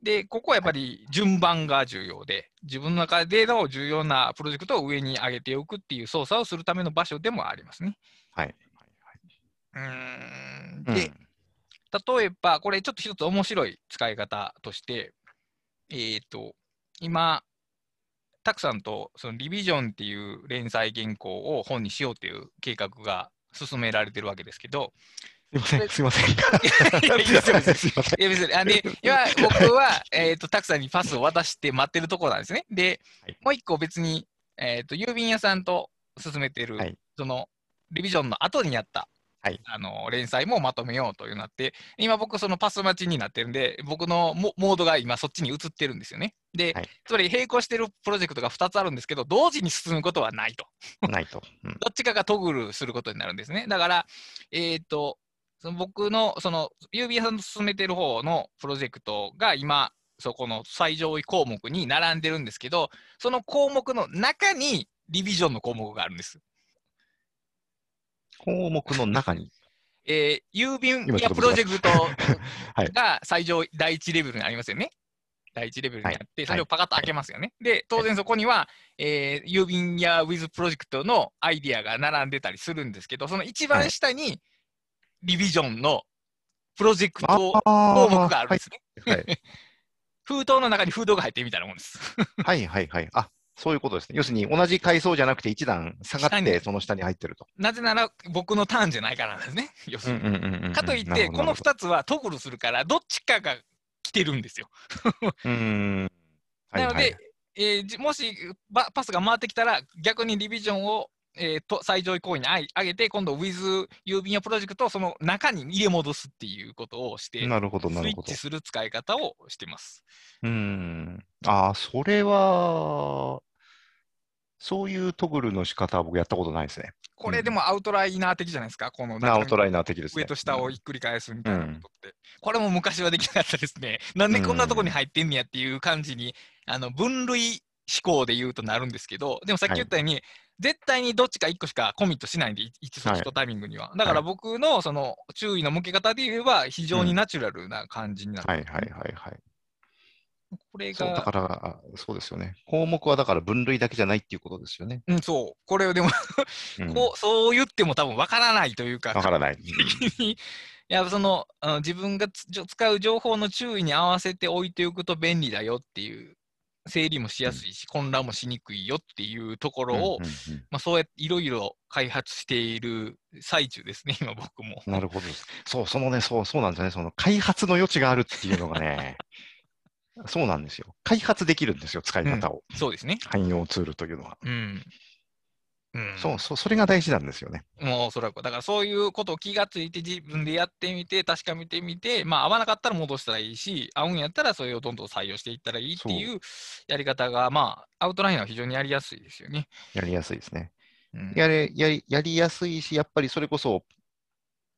い、で、ここはやっぱり順番が重要で、自分の中での重要なプロジェクトを上に上げておくっていう操作をするための場所でもありますね。はい。うんで、うん例えば、これちょっと一つ面白い使い方として、えっ、ー、と、今、たくさんとそのリビジョンっていう連載原稿を本にしようという計画が進められてるわけですけど、すみません、すみません。いや、いいですよ、すみ ません。いや、別に。あで、今、僕は、えっ、ー、と、たくさんにパスを渡して待ってるところなんですね。で、はい、もう一個別に、えっ、ー、と、郵便屋さんと進めてる、はい、その、リビジョンの後にやったはい、あの連載もまとめようというなって、今僕そのパス待ちになってるんで、僕のモードが今そっちに移ってるんですよね。で、はい、つまり並行してるプロジェクトが2つあるんですけど、同時に進むことはないと。ないと。うん、どっちかがトグルすることになるんですね。だから、えっ、ー、と、その僕のその郵便屋さんと進めてる方のプロジェクトが今、そこの最上位項目に並んでるんですけど、その項目の中にリビジョンの項目があるんです。項目の中に。えー、郵便やプロジェクト が最上第一レベルにありますよね。第一レベルにあって、それをパカッと開けますよね。で、当然そこには、えー、郵便やウィズプロジェクトのアイディアが並んでたりするんですけど、その一番下に、リビジョンのプロジェクト項目があるんですね。はいはい、封筒の中に封筒が入ってるみたいなもんです。はいはいはい。あ、そういうことですね。要するに同じ階層じゃなくて一段下がってその下に入ってると。なぜなら僕のターンじゃないからなんですね。要するに。かといって、この2つはトグルするから、どっちかが来てるんですよ。うんなので、はいはい、えー、もしパスが回ってきたら、逆にリビジョンを、えー、と最上位行為に上げて、今度、ウィズ郵便やプロジェクトをその中に入れ戻すっていうことをして、なるほどなるほどスイッチする使い方をしてます。うん。ああ、それは、そういうトグルの仕方は僕やったことないですね。これでもアウトライナー的じゃないですか、このアウトライナー的です、ね、上と下をひっくり返すみたいなことって、うん、これも昔はできなかったですね。なんでこんなとこに入ってんねやっていう感じに、あの分類思考で言うとなるんですけど、でもさっき言ったように、はい、絶対にどっちか1個しかコミットしないんで、一つ一タイミングには。はい、だから僕のその注意の向け方で言えば、非常にナチュラルな感じになる、うん、はいはいはいはい。これが。だから、そうですよね。項目はだから分類だけじゃないっていうことですよね。うん、そう。これをでもこう、そう言っても多分わからないというか。わからない。いや、その、あの自分が使う情報の注意に合わせて置いておくと便利だよっていう、整理もしやすいし、うん、混乱もしにくいよっていうところを、うんうんうん、まあ、そうやっていろいろ開発している最中ですね、今僕も。なるほど。そう、そのね、そう、そうなんですよね。その開発の余地があるっていうのがね、そうなんですよ。開発できるんですよ、使い方を。そうですね。汎用ツールというのは。うん。うん、そうそう、それが大事なんですよね。もうおそらく。だからそういうことを気がついて自分でやってみて、確かめてみて、まあ合わなかったら戻したらいいし、合うんやったらそれをどんどん採用していったらいいっていうやり方が、まあアウトラインは非常にやりやすいですよね。やりやすいですね。うん、やれやりやりやすいし、やっぱりそれこそ、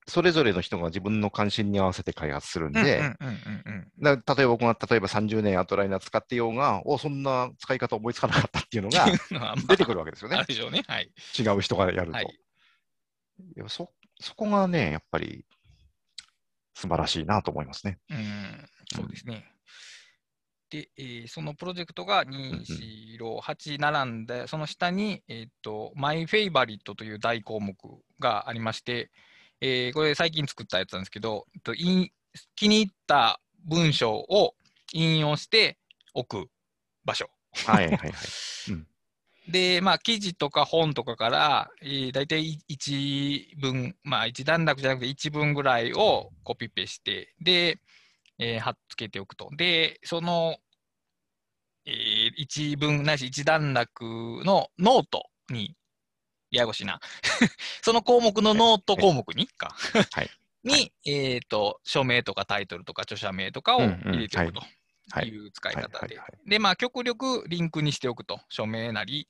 それぞれの人が自分の関心に合わせて開発するんで、例えば僕が例えば30年アウトライナー使ってようが、おそんな使い方思いつかなかったっていうのが まあ出てくるわけですよあねる。でしょうね。はい。違う人がやると。はいそそこがね、やっぱり素晴らしいなと思いますね。うん、そうですね。で、えーそのプロジェクトが2、4、6、8並んで、その下に、えっ、と、マイフェイバリットという大項目がありまして、えーこれ最近作ったやつなんですけど、えっとい気に入った文章を引用しておく場所。はいはいはい。で、まあ、記事とか本とかから、えー、大体1文、まあ、1段落じゃなくて1文ぐらいをコピペして、で、えー貼っつけておくと。で、その、えー、1文ないし1段落のノートに、ややこしいな。その項目のノート項目にか。はい に、えっ、と、署名とかタイトルとか著者名とかを入れておくとはいいう使い方で。で、まあ、極力リンクにしておくと。署名なり、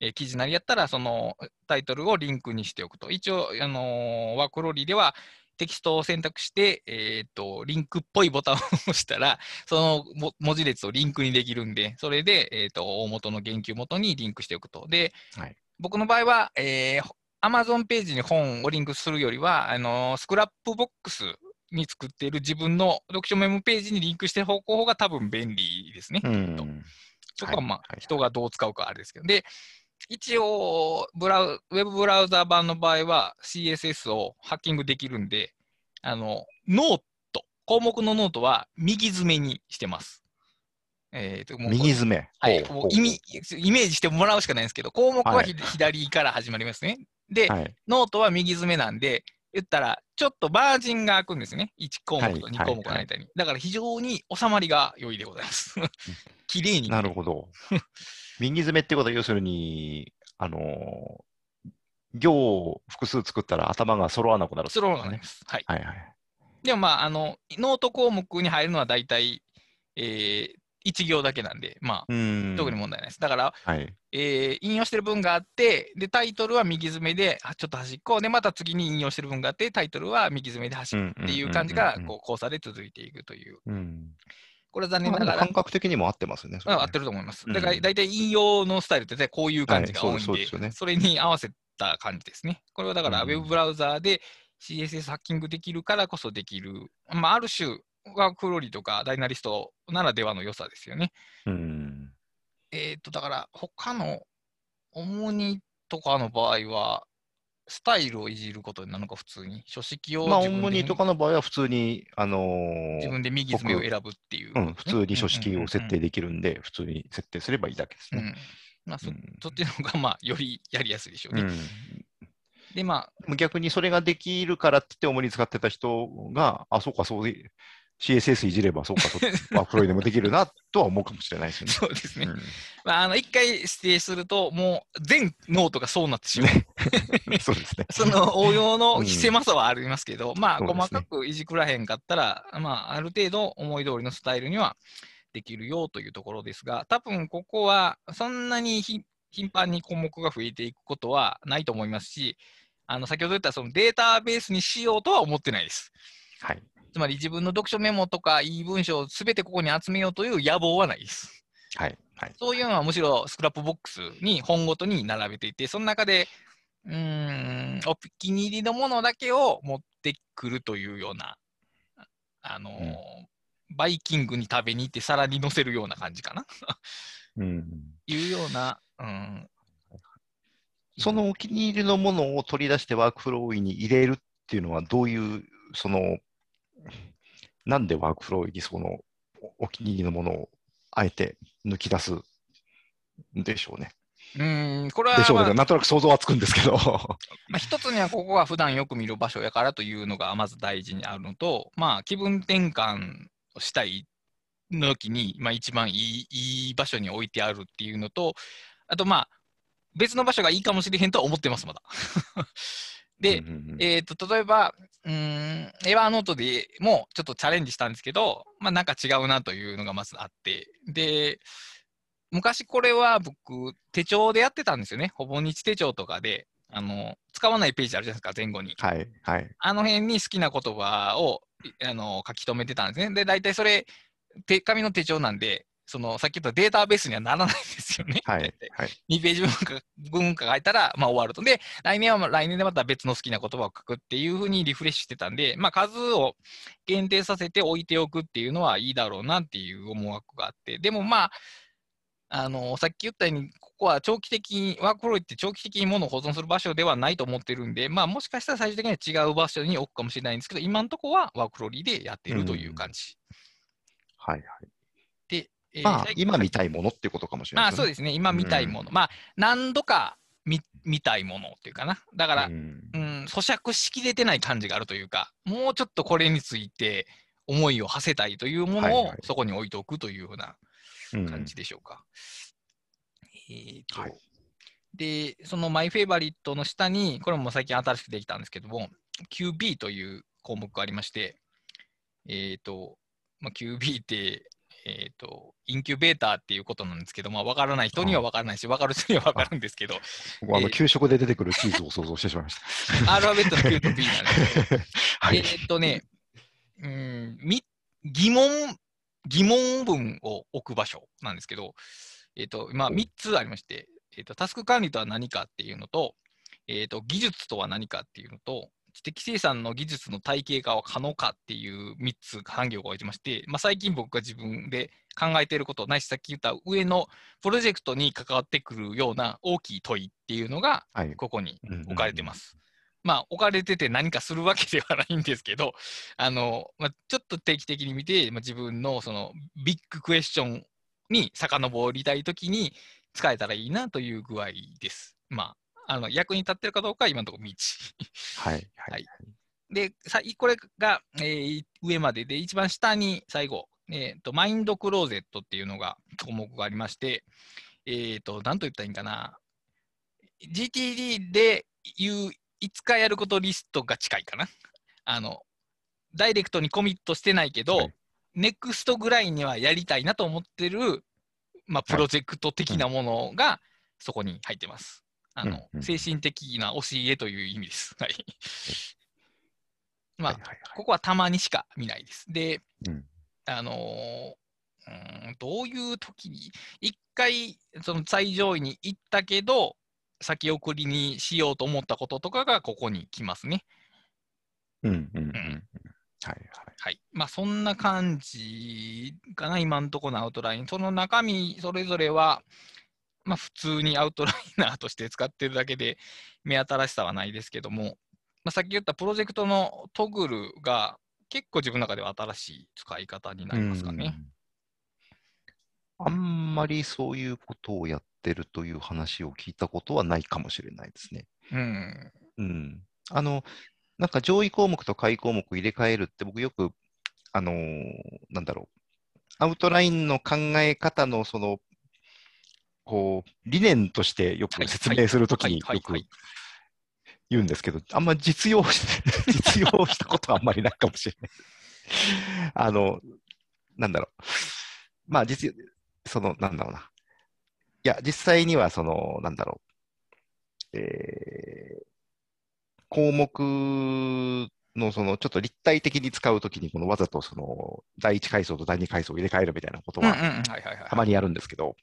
えー記事なりやったら、そのタイトルをリンクにしておくと。一応、あのーワークフローリーでは、テキストを選択して、えっ、と、リンクっぽいボタンを押したら、そのも文字列をリンクにできるんで、それで、えっ、と、大元の言及元にリンクしておくと。で、はい僕の場合は、えー Amazon ページに本をリンクするよりは、あのー Scrapboxに作っている自分の読書メモページにリンクした方が多分便利ですね。うん。そこはまあ、はいはい人がどう使うかあれですけど。で、一応ブラウ、ウェブブラウザ版の場合は CSS をハッキングできるんで、あの、ノート、項目のノートは右詰めにしてます。えーと右詰め。はい、もう意味、イメージしてもらうしかないんですけど、項目ははいひ左から始まりますね。で、はい。ノートは右詰めなんで、言ったら、ちょっとマージンが開くんですね。1項目とはい2項目の間に。だから非常に収まりが良いでございます。綺麗に。なるほど。右詰めってことは、要するに、あのー行を複数作ったら頭が揃わなくなる。スローがないです。はい。はいはい。でもまあ、あの、ノート項目に入るのは大体、えー、1行だけなんで、まうあ、ん。特に問題ないです。だから、はい。えー引用してる文があって、で、タイトルは右詰めで、あちょっと端っこ、で、また次に引用してる文があって、タイトルは右詰めで端っこっていう感じが、こう、交差で続いていくという。う。これは残念ながら、感覚的にも合ってますよね。ねまあ合ってると思います。うんだから大体引用のスタイルってこういう感じが多いんで、はいそうでねそれに合わせた感じですね。これはだからうんウェブブラウザーで CSS ハッキングできるからこそできる、まあ、ある種、ワークフローリーとかダイナリストならではの良さですよね。うん。えっ、と、だから他の、主にとかの場合は、スタイルをいじることになるのか、普通に。書式をまあ、オムニとかの場合は普通に、あのー自分で右詰めを選ぶっていう、うん、普通に書式を設定できるんで、普通に設定すればいいだけですね。うんまあそ、うんそっちの方が、まあ、よりやりやすいでしょうね。うんで、まあ、逆にそれができるからって言って、主に使ってた人が、あ、そうか、そうで、CSS いじれば、そうか、 WorkFlowy でもできるなとは思うかもしれないですよね。そうですね。うんまあ、あの、一回指定すると、もう全ノートがそうなってしまう。そうですね。その応用のうん狭さはありますけど、まあ、そうですね細かくいじくらへんかったら、まあ、ある程度思い通りのスタイルにはできるよというところですが、多分ここはそんなにひ頻繁に項目が増えていくことはないと思いますし、あの先ほど言ったそのデータベースにしようとは思ってないです。はい。つまり自分の読書メモとかいい文章をすべてここに集めようという野望はないです。はい。はい。そういうのはむしろ Scrapbox に本ごとに並べていて、その中で、うーん、お気に入りのものだけを持ってくるというような、あのーバイキングに食べに行って皿に乗せるような感じかな。うん。いうような、うん、そのお気に入りのものを取り出して WorkFlowy に入れるっていうのは、どういう、その、なんでワークフローにそのおお気に入りのものをあえて抜き出すんでしょうね。うーん、これは、でしょうなんとなく想像はつくんですけど。まあ、一つにはここが普段よく見る場所やからというのがまず大事にあるのと、まあ、気分転換をしたいの時に、まあ、一番いいいい場所に置いてあるっていうのと、あとまあ、別の場所がいいかもしれへんとは思ってます、まだ。で、えっ、と、例えば、うーん、エヴァーノートでもちょっとチャレンジしたんですけど、まあなんか違うなというのがまずあって、で、昔これは僕、手帳でやってたんですよね。ほぼ日手帳とかで、あの、使わないページあるじゃないですか、前後に。はい、はい。あの辺に好きな言葉をいあの書き留めてたんですね。で、大体それ、手紙の手帳なんで、そのさっき言ったデータベースにはならないんですよね。はいはい。2ページ分か文化が書いたら、まあ、終わると。で、来年はまあ来年でまた別の好きな言葉を書くっていうふうにリフレッシュしてたんで、まあ、数を限定させて置いておくっていうのはいいだろうなっていう思惑があって、でもまあ、あのさっき言ったように、ここは長期的に、ワークフローって長期的に物を保存する場所ではないと思ってるんで、まあ、もしかしたら最終的には違う場所に置くかもしれないんですけど、今のところはワークフローリーでやってるという感じ。はい、はい。まあ最、今見たいものっていうことかもしれないでまあそうですね、今見たいもの。まあ、何度か見見たいものっていうかな。だから、うん。うん、咀嚼しきれてない感じがあるというか、もうちょっとこれについて思いを馳せたいというものをはいはい。そこに置いておくというふうなうん。感じでしょうか。えーとはい。で、そのマイフェイバリットの下に、これも最近新しくできたんですけども、QB という項目がありまして、えっ、と、まあ、QB って、えっ、と、インキュベーターっていうことなんですけど、まあ、わからない人にはわからないし、わかる人にはわかるんですけど、僕はあの、えー給食で出てくるチーズを想像してしまいました。アルファベットの Q と B なんですけど、はい。えーっとね、うんみ疑問、疑問文を置く場所なんですけど、えーっとまあ、ほう3つありまして、えーっと、タスク管理とは何かっていうのと、えーっと、技術とは何かっていうのと、知的生産の技術の体系化は可能かっていう3つ産業が置いてまして、まあ、最近僕が自分で考えていること、ないしさっき言った上のプロジェクトに関わってくるような大きい問いっていうのがはい。ここにうん置かれてま。す。まあ、置かれてて何かするわけではないんですけど、あのまあ、ちょっと定期的に見て、まあ、自分のそのビッグクエスチョンに遡りたいときに使えたらいいなという具合です。まあ、あの役に立ってるかどうかは今のところ未知。はい。ははいい。で、さこれが、えー上までで、一番下に最後、えーと、マインドクローゼットっていうのが項目がありまして、えーと、なんと言ったらいいんかな。GTD で言う、いつかやることリストが近いかな。あの、ダイレクトにコミットしてないけど、はいネクストぐらいにはやりたいなと思ってる、まあ、プロジェクト的なものがそこに入ってます。あの、うんうん精神的な教えという意味です。はい。まあ、はいはいはいここはたまにしか見ないです。で、うんあのーうーんどういう時に、一回、その最上位に行ったけど、先送りにしようと思ったこととかがここに来ますね。うんうんうんうん。はいはい。はい。まあ、そんな感じかな、今のところのアウトライン。その中身、それぞれは、まあ、普通にアウトライナーとして使ってるだけで、目新しさはないですけども、まあ、さっき言ったプロジェクトのトグルが、結構自分の中では新しい使い方になりますかね。うん。あんまりそういうことをやってるという話を聞いたことはないかもしれないですね。うん。うん。あの、なんか上位項目と下位項目を入れ替えるって僕よく、あのーなんだろう、アウトラインの考え方のその、こう、理念としてよはいく説明するときはいによく言うんですけど、あんま実用し、実用したことはあんまりないかもしれない。あの、なんだろう。まあ実、その、なんだろうな。いや、実際にはその、なんだろう。えー項目のそのちょっと立体的に使うときに、このわざとその第一階層と第二階層を入れ替えるみたいなことは。たまにやるんですけど、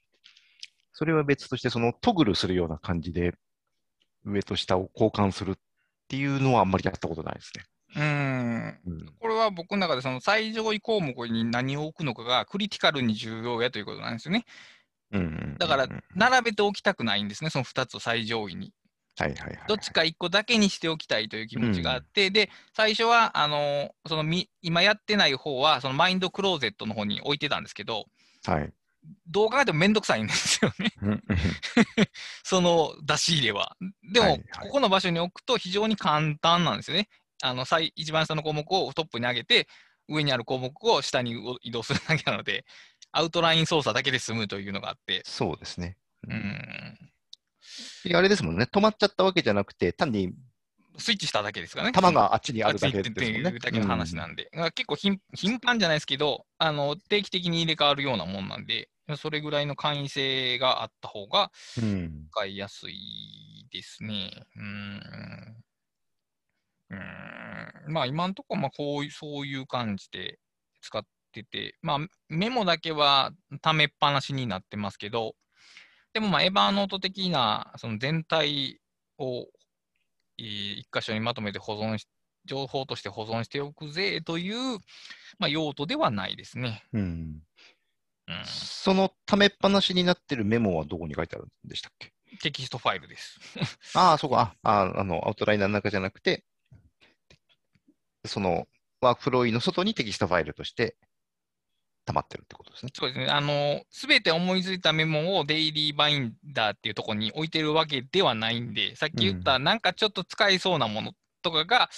それは別として、そのトグルするような感じで、上と下を交換するっていうのはあんまりやったことないですね。うん。うんこれは僕の中でその最上位項目に何を置くのかがクリティカルに重要やということなんですよね。うんうんうんうんだから並べておきたくないんですね、その2つを最上位に。はいはいはいはい。どっちか1個だけにしておきたいという気持ちがあって、で、最初は、あのそのみ今やってない方は、そのマインドクローゼットの方に置いてたんですけど、はい。どう考えてもめんどくさいんですよね、その出し入れは。でも、はいはいここの場所に置くと非常に簡単なんですよね。あの最一番下の項目をトップに上げて、上にある項目を下に移動するだけなので、アウトライン操作だけで済むというのがあって、そうですね。うん、であれですもんね。止まっちゃったわけじゃなくて、単にスイッチしただけですからね。弾があっちにあるだけですもんね。うだけの話なんで、だから結構頻頻繁じゃないですけど、あの定期的に入れ替わるようなもんなんで、それぐらいの簡易性があった方がうん。うん使いやすいですね。うーん。うーんまあ今のところ、まあこういう、そういう感じで使ってて、まあメモだけは溜めっぱなしになってますけど、でもまあエヴァーノート的なその全体を、えー一箇所にまとめて保存し、情報として保存しておくぜという、まあ、用途ではないですね。うん。うん、そのためっぱなしになってるメモはどこに書いてあるんでしたっけ？テキストファイルです。ああ、そうか。ああ、あの、アウトライナーの中じゃなくて、その WorkFlowy の外にテキストファイルとして溜まってるってことですね。そうですね。あの、すべて思いついたメモをデイリーバインダーっていうところに置いてるわけではないんで、さっき言った、なんかちょっと使いそうなものとかが、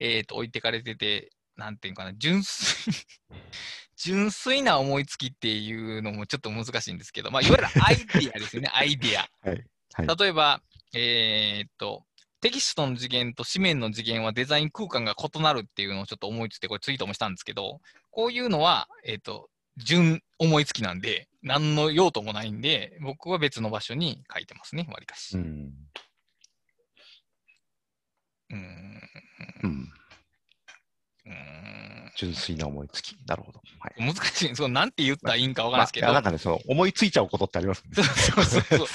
えっ、と、置いてかれてて、なんていうかな、純粋、純粋な思いつきっていうのもちょっと難しいんですけど、まあ、いわゆるアイディアですよね、アイディア。はい。はい。例えば、えーっと、テキストの次元と紙面の次元はデザイン空間が異なるっていうのをちょっと思いついて、これツイートもしたんですけど、こういうのは、えーっと、純思いつきなんで、何の用途もないんで、僕は別の場所に書いてますね、わりかし。う。うん。うん。うーん純粋な思いつき。なるほど。はい。難しい。そう、なんて言ったらいいんかわからないですけど、まあ、なんかね、その思いついちゃうことってありますね。そうそうそう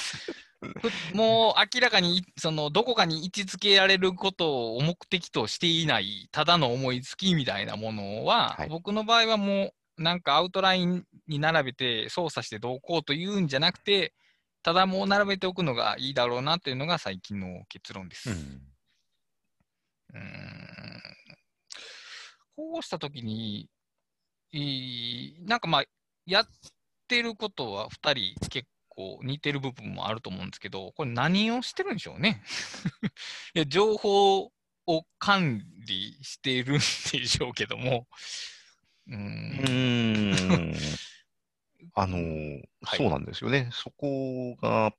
もう明らかにそのどこかに位置づけられることを目的としていないただの思いつきみたいなものは、はい僕の場合はもうなんかアウトラインに並べて操作してどうこうというんじゃなくてただもう並べておくのがいいだろうなというのが最近の結論です。うん。うーんこうしたときに、いいなんかまあ、やってることは2人結構似てる部分もあると思うんですけど、これ何をしてるんでしょうね。いや情報を管理してるんでしょうけども、うん。あのーはいそうなんですよね。そこが、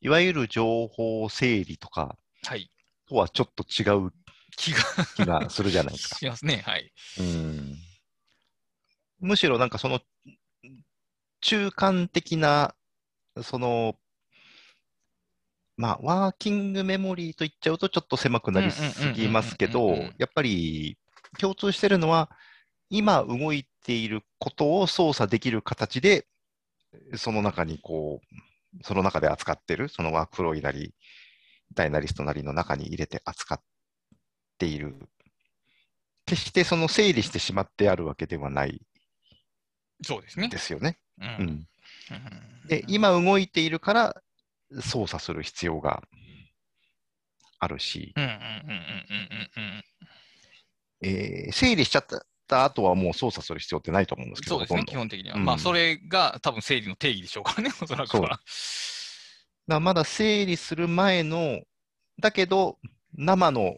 いわゆる情報整理とかはい、とはちょっと違う気が気がするじゃないですか。しますね。はい。うんむしろなんかその中間的な、その、まあ、ワーキングメモリーと言っちゃうとちょっと狭くなりすぎますけどやっぱり共通してるのは、今動いていることを操作できる形で、その中にこう、その中で扱ってる、そのワークフローなり、ダイナリストなりの中に入れて扱っている。決してその整理してしまってあるわけではないそうですね。ですよね。うんで、今動いているから操作する必要があるし、うんうんうんうんうんうんえー整理しちゃった後はもう操作する必要ってないと思うんですけど、そうですね、基本的には。うん。まあ、それが多分整理の定義でしょうからね、おそらくは。だまだ整理する前の、だけど生の、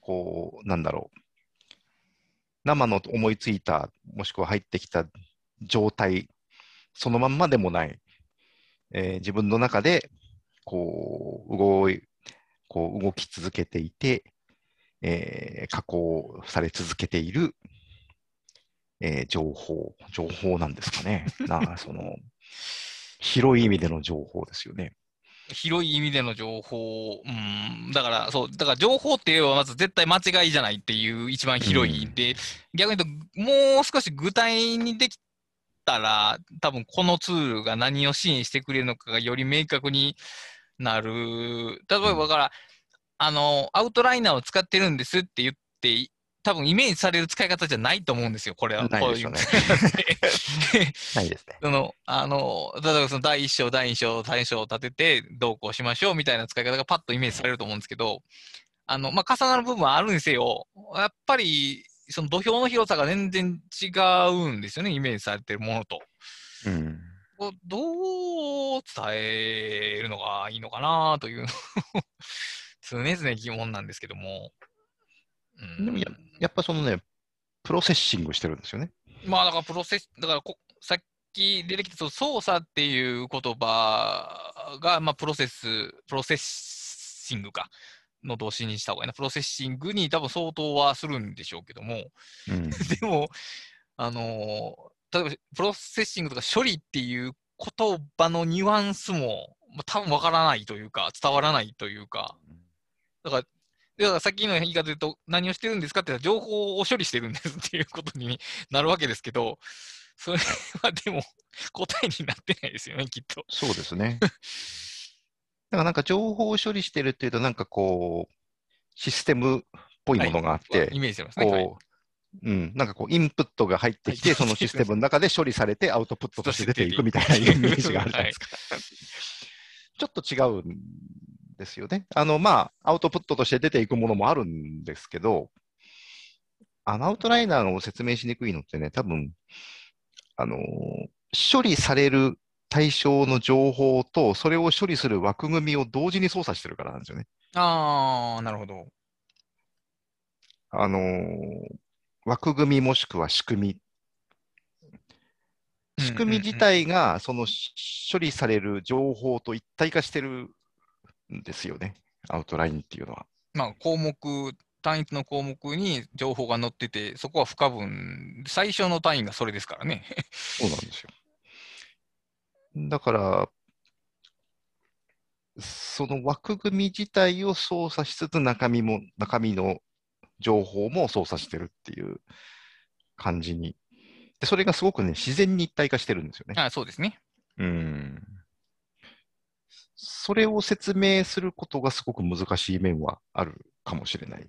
こう、なんだろう、生の思いついた、もしくは入ってきた状態、そのまんまでもない、えー自分の中で、こう、動い、こう動き続けていて、えー加工され続けている、えー情報、情報なんですかね。なあその広い意味での情報ですよね。広い意味での情報、うん、だから、そう、だから情報っていうのはまず絶対間違いじゃないっていう一番広い。うんで、逆に言うと、もう少し具体にできたら、多分このツールが何を支援してくれるのかがより明確になる。例えば、だから、あの、アウトライナーを使ってるんですって言って、多分イメージされる使い方じゃないと思うんですよ、これは。ないでしょうねこういう ないですね。その、あの、例えばその第1章、第2章、第2章を立てて、どうこうしましょうみたいな使い方がパッとイメージされると思うんですけど、あの、まあ、重なる部分はあるにせよ、やっぱり、その土俵の広さが全然違うんですよね、イメージされてるものと。うん。どう伝えるのがいいのかなという、常々疑問なんですけども。うんでもややっぱそのね、プロセッシングしてるんですよね。まあだからプロセス、だからこさっき出てきたその操作っていう言葉が、まあ、プロセス、プロセッシングか。の動詞にした方がいいな。プロセッシングに多分相当はするんでしょうけども、うん、でも、あのー例えばプロセッシングとか処理っていう言葉のニュアンスも、まあ、多分わからないというか、伝わらないというか、だから、だからさっきの言い方で言うと、何をしてるんですかって情報を処理してるんですっていうことになるわけですけど、それはでも答えになってないですよね、きっと。そうですね。だからなんか情報処理してるっていうと、なんかこう、システムっぽいものがあって、イメージしてますね。はいこう、うん、なんかこう、インプットが入ってきて、はいそのシステムの中で処理されて、アウトプットとして出ていくみたいなイメージがあるじゃないですか。ちょっと違うんですよね。あの、まあ、アウトプットとして出ていくものもあるんですけど、あのアウトライナーを説明しにくいのってね、多分、あの、処理される対象の情報と、それを処理する枠組みを同時に操作してるからなんですよね。ああ、なるほど。あの枠組みもしくは仕組み。仕組み自体が、そのし処理される情報と一体化してるんですよね。アウトラインっていうのは。まあ、項目、単一の項目に情報が載ってて、そこは不可分、最初の単位がそれですからね。そうなんですよ。だから、その枠組み自体を操作しつつ、中身も、中身の情報も操作してるっていう感じに。で、それがすごくね、自然に一体化してるんですよね。あそうですね。うん。それを説明することがすごく難しい面はあるかもしれない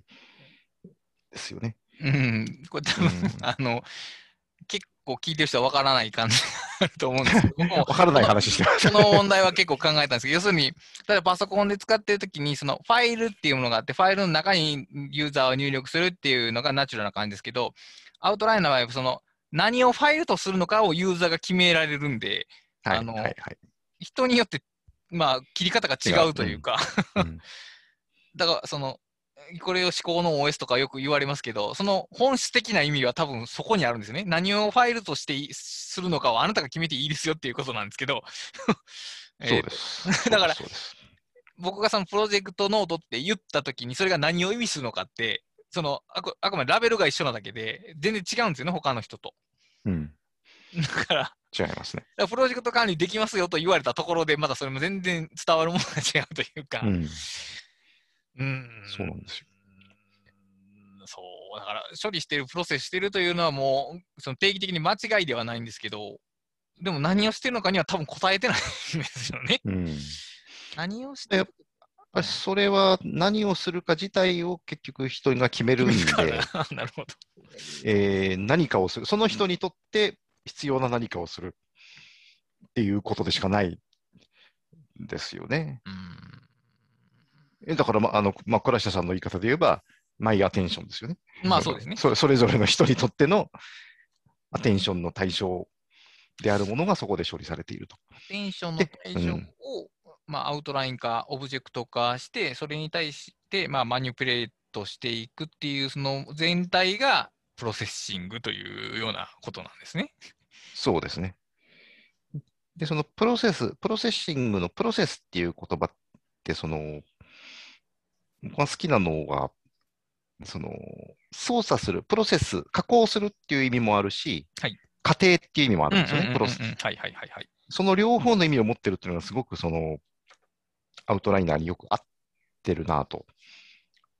ですよね。うん、これ多分、うんあの、結構聞いてる人は分からない感じだと思うんですけど、僕もわからない話してます。その問題は結構考えたんですけど、要するに、例えばパソコンで使ってるときに、そのファイルっていうものがあって、ファイルの中にユーザーを入力するっていうのがナチュラルな感じですけど、アウトラインの場合は、その何をファイルとするのかをユーザーが決められるんで、はい、あのはい、はい。人によって、まあ、切り方が違うというか、うん だから、その、これを思考の OS とかよく言われますけど、その本質的な意味は多分そこにあるんですよね。何をファイルとしていするのかはあなたが決めていいですよっていうことなんですけど、えーそうです。だから。僕がそのプロジェクトノートって言ったときに、それが何を意味するのかって、そのあくあくまでラベルが一緒なだけで、全然違うんですよね、他の人と。うん。だから、違いますね。らプロジェクト管理できますよと言われたところで、まだそれも全然伝わるものが違うというか、うん。うんそうなんですよ。うんそう、だから処理してる、プロセスしてるというのはもう、その定義的に間違いではないんですけど、でも何をしてるのかには多分答えてないんですよね。うん。やっ何をしてるぱりそれは何をするか自体を結局人が決めるんで、かなるほど。えー何かをする。その人にとって必要な何かをするっていうことでしかないんですよね。うんえだから、まあ、あの、まあ、倉下さんの言い方で言えば、マイアテンションですよね。まあそうですね。それそれぞれの人にとってのアテンションの対象であるものがそこで処理されていると。テンションので対象を、まあ、アウトライン化、オブジェクト化して、それに対して、まあ、マニプレートしていくっていう、その全体がプロセッシングというようなことなんですね。そうですね。で、そのプロセス、プロセッシングのプロセスっていう言葉って、その、僕が好きなのが、その、操作する、プロセス、加工するっていう意味もあるし、はい過程っていう意味もあるんですよね、プロセス。はいはいはいはい。その両方の意味を持ってるっていうのがすごくその、アウトライナーによく合ってるなと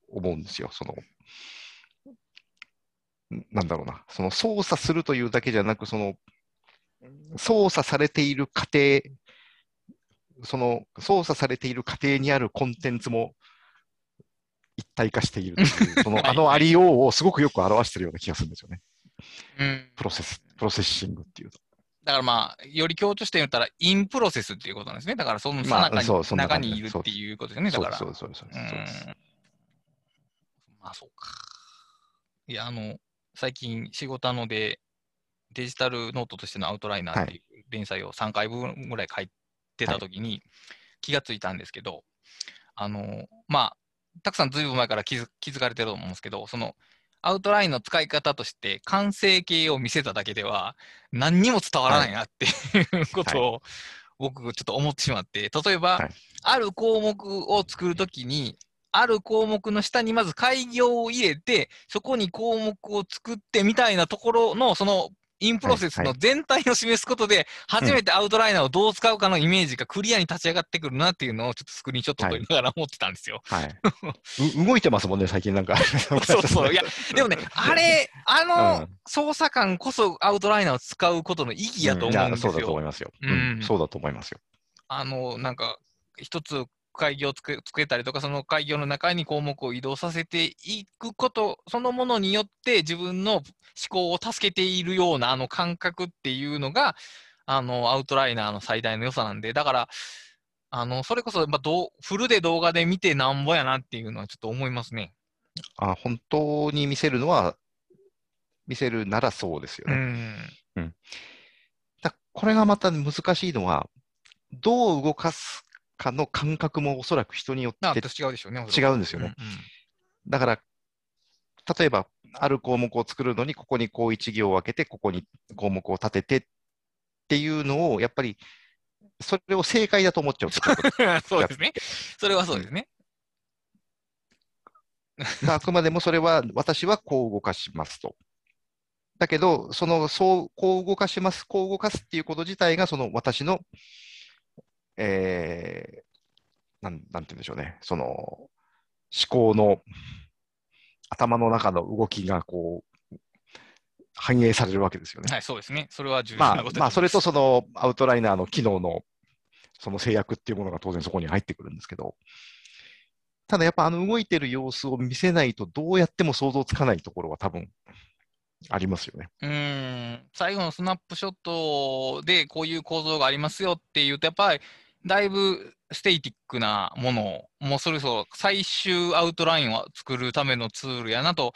思うんですよ。その、んなんだろうな。その操作するというだけじゃなく、その、操作されている過程、その操作されている過程にあるコンテンツも一体化しているという、そのはいあのありようをすごくよく表しているような気がするんですよね。うん、プロセス、プロセッシングっていうと。だからまあ、より強調して言ったら、インプロセスっていうことなんですね。だから、そのまあ中に,、そうそんな中にいるっていうことですよね。だから。そうそうそうそうまあ、そうか。いや、あの、最近、仕事ので、デジタルノートとしてのアウトライナーっていう連載を3回分ぐらい書いてたときに気がついたんですけど、あの、まあ、たくさんずいぶん前から気づ気づかれてると思うんですけど、その、アウトラインの使い方として完成形を見せただけでは何にも伝わらないなっていうことを僕ちょっと思ってしまって、例えば、はい。ある項目を作るときに、ある項目の下にまず開業を入れて、そこに項目を作ってみたいなところの、そのインプロセスの全体を示すことで、初めてアウトライナーをどう使うかのイメージがクリアに立ち上がってくるなっていうのを、ちょっとスクリーンショット撮りながら思ってたんですよ。はい。う動いてますもんね、最近なんか。そうそう。いや、でもね、あれ、あうのん操作感こそアウトライナーを使うことの意義やと思うんいですそうだと思いよ。ますよ。うんうんそうだと思いますよ。あの、なんか、一つ会議をつけつけたりとか、その会議の中に項目を移動させていくことそのものによって自分の思考を助けているようなあの感覚っていうのが、あの、アウトライナーの最大の良さなんで、だから、あの、それこそ、まあ、どうフルで動画で見てなんぼやなっていうのはちょっと思いますね。あ本当に見せるのは、見せるならそうですようね。ん。だこれがまた難しいのは、どう動かすかの感覚もおそらく人によなって違うでしょうね。違うんですよね。うんうんだから、例えば、ある項目を作るのに、ここにこう一行を分けて、ここに項目を立ててっていうのを、やっぱり、それを正解だと思っちゃう と。そうですね。それはそうですね。あくまでもそれは、私はこう動かしますと。だけど、その、そう、こう動かします、こう動かすっていうこと自体が、その私の、えー、なん、なんて言うんでしょうね、その、思考の、頭の中の動きが、こう、反映されるわけですよね。はい、そうですね。それは重要まあなこと、まあ、それとそそのアウトライナーの機能のその制約っていうものが当然そこに入ってくるんですけど、ただやっぱあの動いてる様子を見せないとどうやっても想像つかないところは多分ありますよね。うーん、最後のスナップショットでこういう構造がありますよっていうと、やっぱりだいぶステイティックなものを、もうそれこそ最終アウトラインを作るためのツールやなと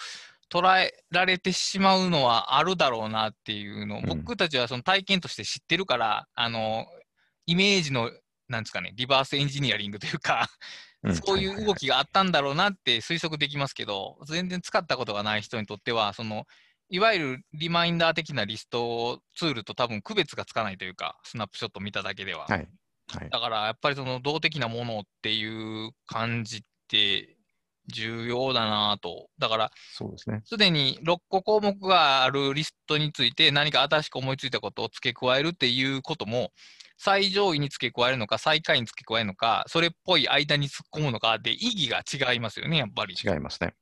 捉えられてしまうのはあるだろうなっていうのを、うん僕たちはその体験として知ってるから、あの、イメージの、なんですかね、リバースエンジニアリングというか、んそういう動きがあったんだろうなって推測できますけど、全然使ったことがない人にとっては、その、いわゆるリマインダー的なリストツールと多分区別がつかないというか、スナップショット見ただけでは。はい。はい。だからやっぱりその動的なものっていう感じって重要だなと。だからそうですね。すでに6個項目があるリストについて何か新しく思いついたことを付け加えるっていうことも、最上位に付け加えるのか、最下位に付け加えるのか、それっぽい間に突っ込むのかで意義が違いますよね、やっぱり。違いますね。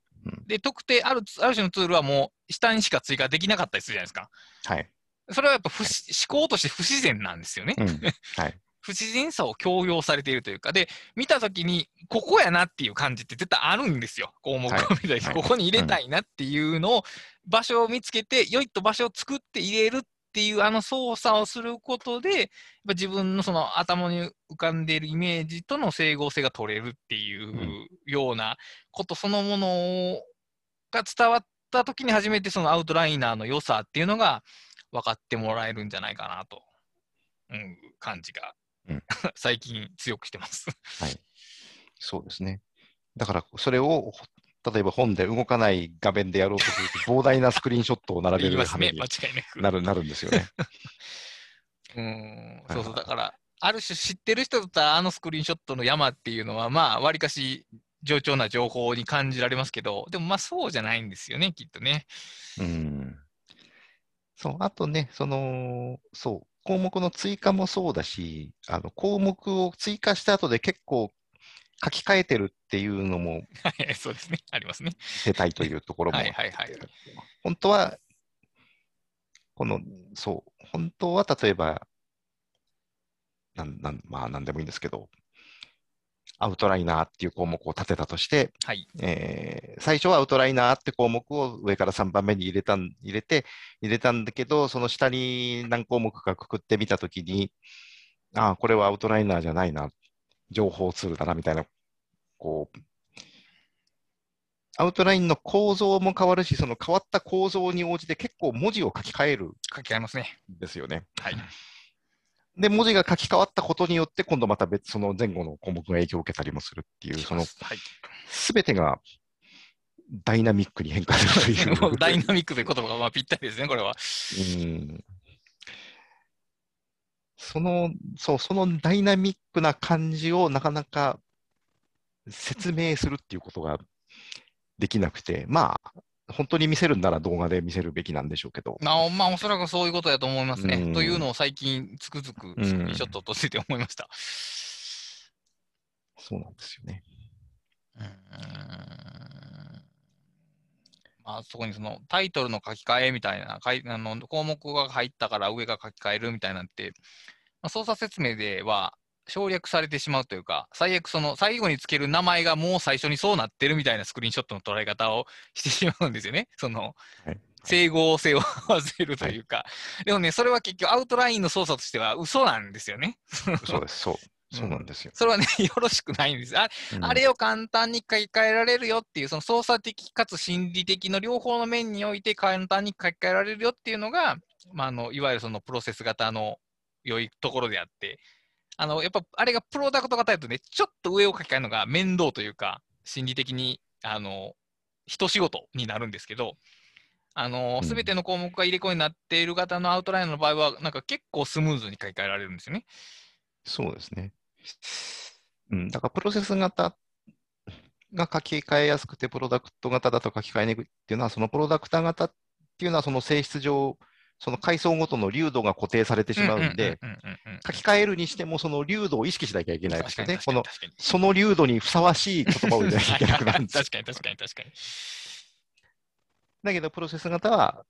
で、特定ある、ある種のツールはもう下にしか追加できなかったりするじゃないですか。はい。それはやっぱ不思思考として不自然なんですよね。うん。はい。不自然さを強要されているというか、で、見たときに、ここやなっていう感じって絶対あるんですよ。項目をはい見たり、はい。ここに入れたいなっていうのを、場所を見つけて、良いと場所を作って入れるっていう、あの操作をすることで、やっぱ自分のその頭に浮かんでいるイメージとの整合性が取れるっていうようなことそのものが伝わったときに初めてそのアウトライナーの良さっていうのが分かってもらえるん。じゃないかなと、うん、感じがうん 最近強くしてます。そうですね。だから、それを、例えば本で動かない画面でやろうとすると、膨大なスクリーンショットを並べる羽目に間違いなるなるんですよね。うん、はいそうそう、だから、ある種知ってる人だったら、あのスクリーンショットの山っていうのは、まあ、わりかし冗長な情報に感じられますけど、でもまあそうじゃないんですよね、きっとね。うん。そう、あとね、その、そう、項目の追加もそうだし、あの、項目を追加した後で結構書き換えてるっていうのもはい、そうですね、ありますね。見せたいというところもはいはいはい。本当は、この、そう、本当は例えば、なん、なん、まあ、なんでもいいんですけど、アウトライナーっていう項目を立てたとして、はい。えー最初はアウトライナーって項目を上から3番目に入れたん、入れて、入れたんだけど、その下に何項目かくくってみたときに、ああ、これはアウトライナーじゃないな、情報ツールだな、みたいな、こう、アウトラインの構造も変わるし、その変わった構造に応じて結構文字を書き換えるん書き換えますね。ですよね。はい。で、文字が書き換わったことによって、今度また別、その前後の項目が影響を受けたりもするっていう、そのはい。すべてがダイナミックに変化するというダイナミックという言葉がまあぴったりですね、これは。うんその、そう、そのダイナミックな感じをなかなか説明するっていうことができなくて、まあ、本当に見せるんなら動画で見せるべきなんでしょうけど。まあ、まあ、おそらくそういうことだと思いますね。うんというのを最近つくづくスクリーンショットてて思いました。そうなんですよね。うーんまあ、そこにそのタイトルの書き換えみたいな、かいあの項目が入ったから上が書き換えるみたいなんて、まあ、操作説明では省略されてしまうというか、最悪その最後につける名前がもう最初にそうなってるみたいなスクリーンショットの捉え方をしてしまうんですよね。そのはい整合性を合わせるというか、でもね、それは結局アウトラインの操作としては嘘なんですよね。そうです、そう。そうなんですよ。それはね、よろしくないんです。あうんあれを簡単に書き換えられるよっていう、その操作的かつ心理的の両方の面において簡単に書き換えられるよっていうのが、まあ、あのいわゆるそのプロセス型の良いところであって、あのやっぱあれがプロダクト型だとね、ちょっと上を書き換えるのが面倒というか、心理的にあの一仕事になるんですけど、あのうんすべての項目が入れ子になっている型のアウトラインの場合は、なんか結構スムーズに書き換えられるんですよね。そうですね。うん、だからプロセス型が書き換えやすくて、プロダクト型だと書き換えにくいっていうのは、そのプロダクタ型っていうのは、その性質上、その階層ごとの流度が固定されてしまうんで、書き換えるにしても、その流度を意識しなきゃいけないですよね。この、その流度にふさわしい言葉を入れなきゃいけなくなるんですよ確かに確かに確かに。だけど、プロセス型は、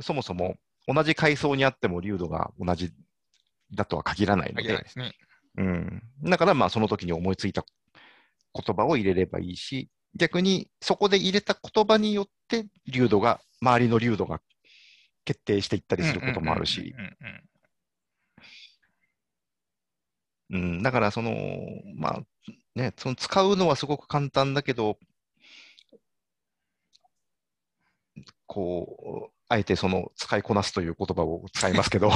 そもそも同じ階層にあっても流度が同じだとは限らないのでで、すね。うん。だから、まあ、その時に思いついた言葉を入れればいいし、逆にそこで入れた言葉によって、流度が、周りの流度が決定していったりすることもあるし、うんだから、その、まあ、ね、その使うのはすごく簡単だけど、こう、あえてその使いこなすという言葉を使いますけど、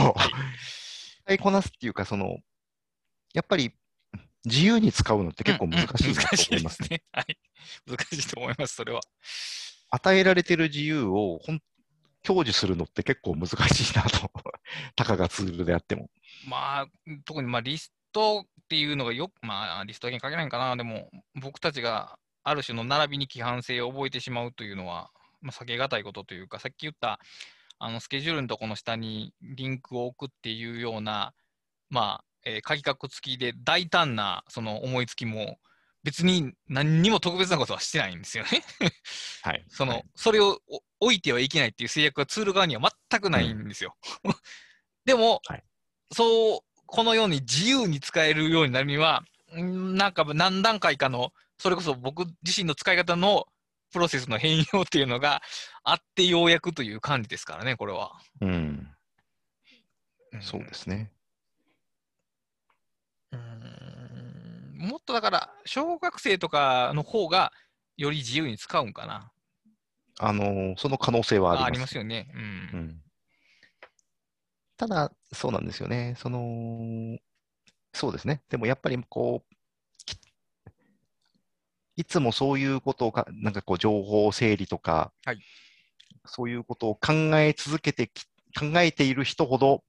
使いこなすっていうか、その、やっぱり自由に使うのって結構難しいなうんうん難しいでと思いますね。すね。はい。難しいと思います、それは。与えられてる自由をほん享受するのって結構難しいなと。たかがツールであっても。まあ、特にまあリストっていうのがよく、まあ、リストだけに限らないかな。でも、僕たちがある種の並びに規範性を覚えてしまうというのは、まあ、避けがたいことというか、さっき言った、あのスケジュールのとこの下にリンクを置くっていうような、まあ、えー鍵括付きで大胆なその思いつきも、別に何にも特別なことはしてないんですよね。はい。その、はいそれをお置いてはいけないっていう制約がツール側には全くないんですよ。でも、はいそう、このように自由に使えるようになるには、んなんか何段階かの、それこそ僕自身の使い方のプロセスの変容っていうのがあってようやくという感じですからね、これは。うん。んそうですね。もっとだから、小学生とかの方がより自由に使うんかな。あの、その可能性はあります。ありますよね。うんうん。ただ、そうなんですよね。その、そうですね。でもやっぱりこう、きいつもそういうことをか、なんかこう、情報整理とか、はいそういうことを考え続けてき、考えている人ほど、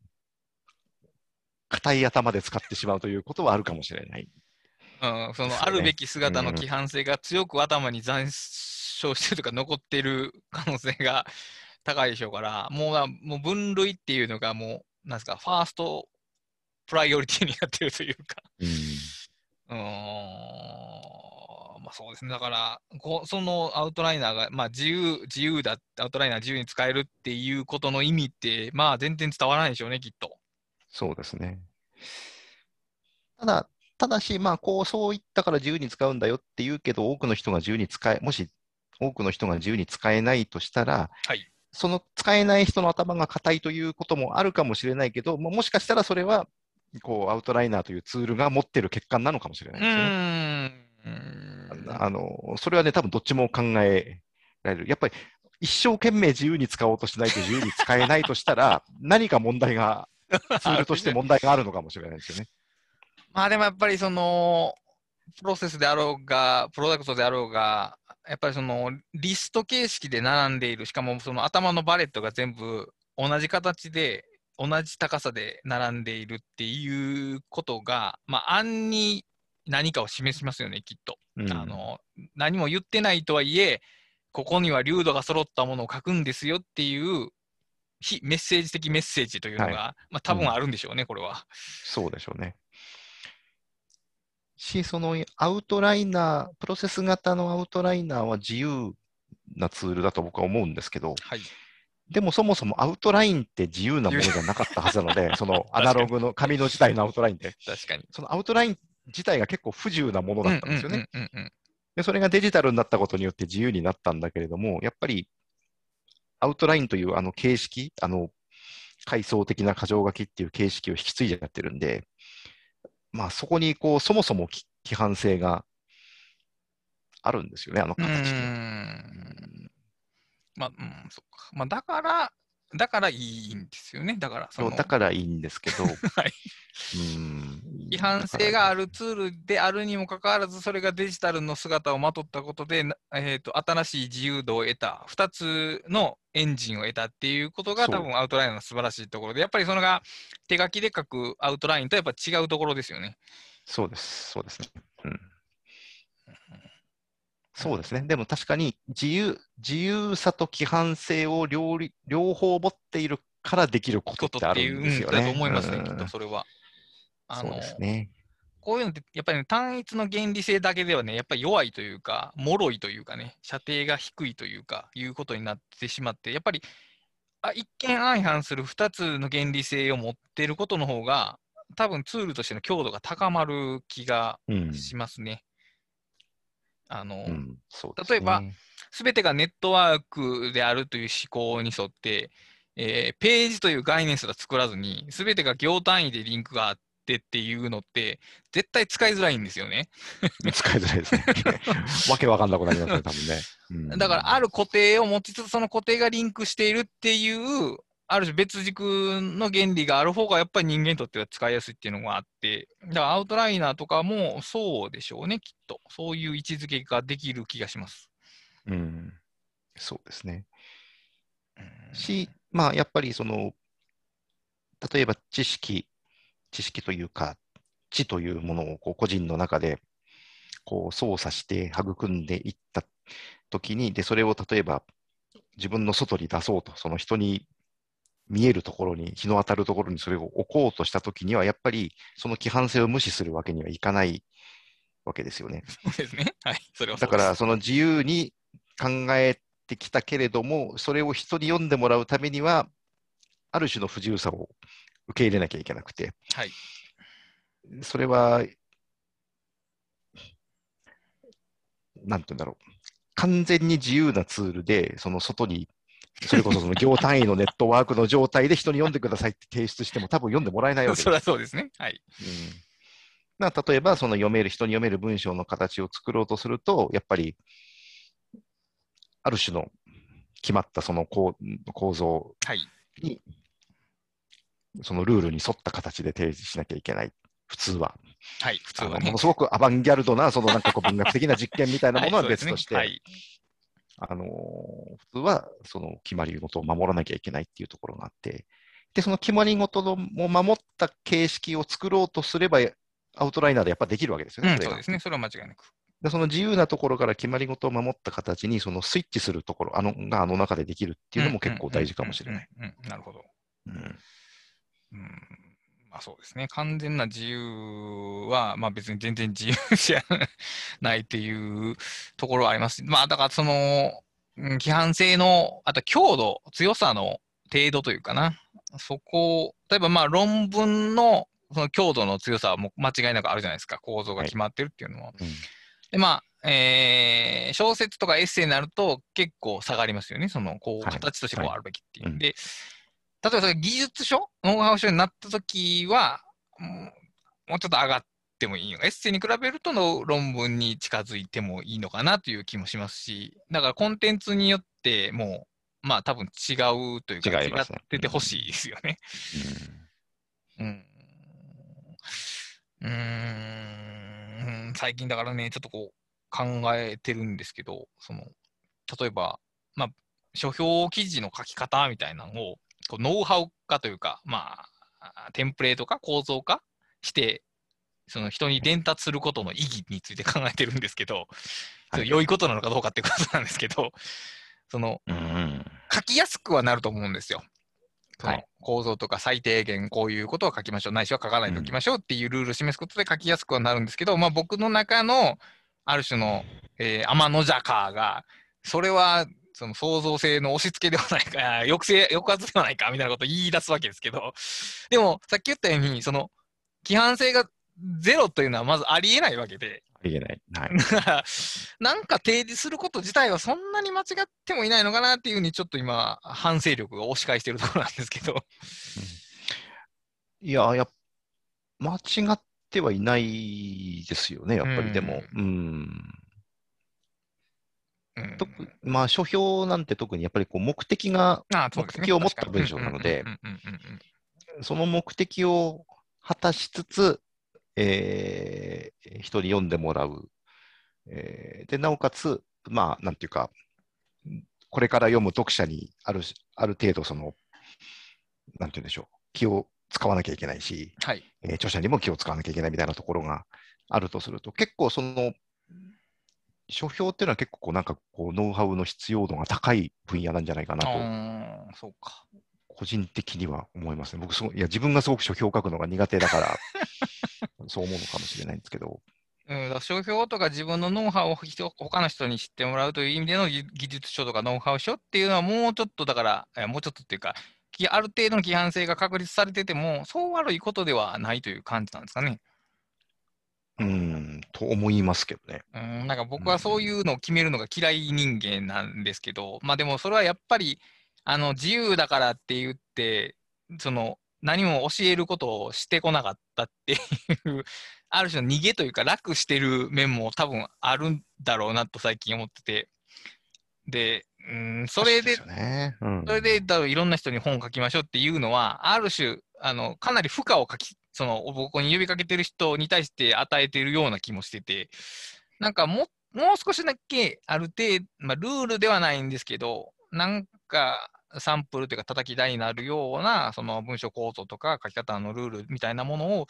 硬い頭で使ってしまうということはあるかもしれない。うん、そのあるべき姿のうん規範性が強く頭に残照してるとか残ってる可能性が 高いでしょうから、もうなもう分類っていうのがもう、なんですか、ファーストプライオリティになってるというか、うん。まあそうですね、だから、こうそのアウトライナーが、まあ自由、自由だ、アウトライナー自由に使えるっていうことの意味って、まあ全然伝わらないでしょうね、きっと。そうですね。ただ、ただし、まあ、こう、そういったから自由に使うんだよって言うけど、多くの人が自由に使え、もし多くの人が自由に使えないとしたら、はいその使えない人の頭が硬いということもあるかもしれないけど、ももしかしたらそれは、こう、アウトライナーというツールが持ってる欠陥なのかもしれなういですよね。ーん。あの、それはね、多分どっちも考えられる。やっぱり、一生懸命自由に使おうとしないと自由に使えないとしたら、何か問題が、ツールとして問題があるのかもしれないですよね。まあでもやっぱりその、プロセスであろうが、プロダクトであろうが、やっぱりそのリスト形式で並んでいる、しかもその頭のバレットが全部同じ形で、同じ高さで並んでいるっていうことが、まあ、暗に何かを示しますよね、きっと。うんあの何も言ってないとはいえ、ここには流度が揃ったものを書くんですよっていう非メッセージ的メッセージというのが、まあ多分あるんでしょうね、これは。そうでしょうね。し、そのアウトライナー、プロセス型のアウトライナーは自由なツールだと僕は思うんですけど、はい。でもそもそもアウトラインって自由なものじゃなかったはずなので、そのアナログの紙の時代のアウトラインって、確かに。そのアウトライン自体が結構不自由なものだったんですよね。で、それがデジタルになったことによって自由になったんだけれども、やっぱりアウトラインというあの形式、あの階層的な箇条書きっていう形式を引き継いじゃってるんで、まあそこにこうそもそも規範性があるんですよね、あの。形に。まあ、うん、そっか。まあ、だから、だからいいんですよね。だから、その、だからいいんですけど、はい。うん違反性があるツールであるにもかかわらず、それがデジタルの姿をまとったことで、なえー、と新しい自由度を得た、2つのエンジンを得たっていうことが、多分アウトラインの素晴らしいところで、やっぱりそれが手書きで書くアウトラインとやっぱ違うところですよね。そうです、そうですね。うん。そうですね。でも確かに自由、自由さと規範性を両り両方持っているからできることってあるんですよね。だと思いますね、うんきっとそれは。あのそうですね。こういうのって、やっぱり、ね、単一の原理性だけではね、やっぱり弱いというか、脆いというかね、射程が低いというか、いうことになってしまって、やっぱり、あ一見相反する2つの原理性を持っていることの方が、多分ツールとしての強度が高まる気がうん。しますね。あの、うん、例えばねすべてがネットワークであるという思考に沿って、えーページという概念すら作らずに、すべてが行単位でリンクがあってっていうのって、絶対使いづらいんですよね。使いづらいですね。わけわかんなくなりますね、多分ね。うんだから、ある固定を持ちつつ、その固定がリンクしているっていう、ある種別軸の原理がある方が、やっぱり人間にとっては使いやすいっていうのがあって、だからアウトライナーとかもそうでしょうね、きっと。そういう位置づけができる気がします。うん。そうですね。うんし、まあ、やっぱりその、例えば知識、知識というか、知というものをこう個人の中でこう操作して育んでいったときに、で、それを例えば自分の外に出そうと、その人に見えるところに、日の当たるところにそれを置こうとしたときには、やっぱりその規範性を無視するわけにはいかないわけですよね。そうですね。はい。それはそだからその自由に考えてきたけれども、それを人に読んでもらうためには、ある種の不自由さを受け入れなきゃいけなくて、はい。それは、なんて言うんだろう。完全に自由なツールで、その外に、それこそその行単位のネットワークの状態で人に読んでくださいって提出しても多分読んでもらえないわけです それはそうですね。はい。うんまあ、例えば、その読める、人に読める文章の形を作ろうとすると、やっぱり、ある種の決まったその構構造はい。に、そのルールに沿った形で提示しなきゃいけない。普通は。はい。普通はねもの。すごくアバンギャルドな、そのなんかこう文学的な実験みたいなものは別として、はい。あのー普通はその決まり事を守らなきゃいけないっていうところがあって、で、その決まり事を守った形式を作ろうとすれば、アウトライナーでやっぱできるわけですよね。うん、そうですね。それは間違いなく。でその自由なところから決まり事を守った形に、そのスイッチするところあのがあの中でできるっていうのも結構大事かもしれない。なるほど。うんうん。まあそうですね。完全な自由は、まあ別に全然自由 じゃないっていうところはあります。まあだからその、うん規範性の、あと強度、強さの程度というかな。そこ、例えばまあ論文のその強度の強さはもう間違いなくあるじゃないですか。構造が決まってるっていうのは。うんで、まあ、えー小説とかエッセイになると結構下がりますよね。その、こう、はい形としてこうはいあるべきっていう。うんで、例えばそれ技術書ノウハウ書になった時は、もうちょっと上がってもいいの。エッセイに比べるとの論文に近づいてもいいのかなという気もしますし、だからコンテンツによってもう、まあ多分違うというか、違っててほしいですよね。うん。うーん、最近だからね、ちょっとこう、考えてるんですけど、その例えば、まあ、書評記事の書き方みたいなのを、こうノウハウ化というか、まあ、テンプレート化、構造化して、その人に伝達することの意義について考えてるんですけど、それ良いことなのかどうかっていうことなんですけど、そのうん。書きやすくはなると思うんですよ。構造とか最低限こういうことは書きましょう、ないしは書かないでおきましょうっていうルールを示すことで書きやすくはなるんですけど、まあ、僕の中のある種の、えー天の弱が、それはその創造性の押し付けではないか、抑制、抑圧ではないかみたいなことを言い出すわけですけど、でもさっき言ったように、その規範性がゼロというのはまずありえないわけで、ありえない。はい。なんか提示すること自体はそんなに間違ってもいないのかなっていうふうにちょっと今反省力が押し返してるところなんですけど。いや、やっ間違ってはいないですよね、やっぱり。でも、うん。うん特まあ、書評なんて特にやっぱりこう目的が、目的を持った文章なのでその目的を果たしつつ、えー人に読んでもらう。えーで、なおかつ、まあ、なんていうか、これから読む読者にあるしある程度、その、なんていうんでしょう、気を使わなきゃいけないし、はい。えー著者にも気を使わなきゃいけないみたいなところがあるとすると、結構その、書評っていうのは結構こうなんかこうノウハウの必要度が高い分野なんじゃないかなと、そうか。個人的には思いますね。僕すごい、いや、自分がすごく書評を書くのが苦手だから、そう思うのかもしれないんですけど、うん、だから商標とか自分のノウハウを人他の人に知ってもらうという意味での技技術書とかノウハウ書っていうのはもうちょっとだから、えもうちょっとっていうか、きある程度の規範性が確立されてても、そう悪いことではないという感じなんですかね。うーん、と思いますけどね。うん、なんか僕はそういうのを決めるのが嫌い人間なんですけど、まあでもそれはやっぱり、あの、自由だからって言って、その、何も教えることをしてこなかったっていう、ある種の逃げというか楽してる面も多分あるんだろうなと最近思ってて。で、うん、それでね。うんそれで、いろんな人に本を書きましょうっていうのは、ある種、あの、かなり負荷を書き、その、僕に呼びかけてる人に対して与えているような気もしてて、なんかも、もう少しだけ、ある程度、まあ、ルールではないんですけど、なんか、サンプルというか、叩き台になるような、その文章構造とか書き方のルールみたいなものを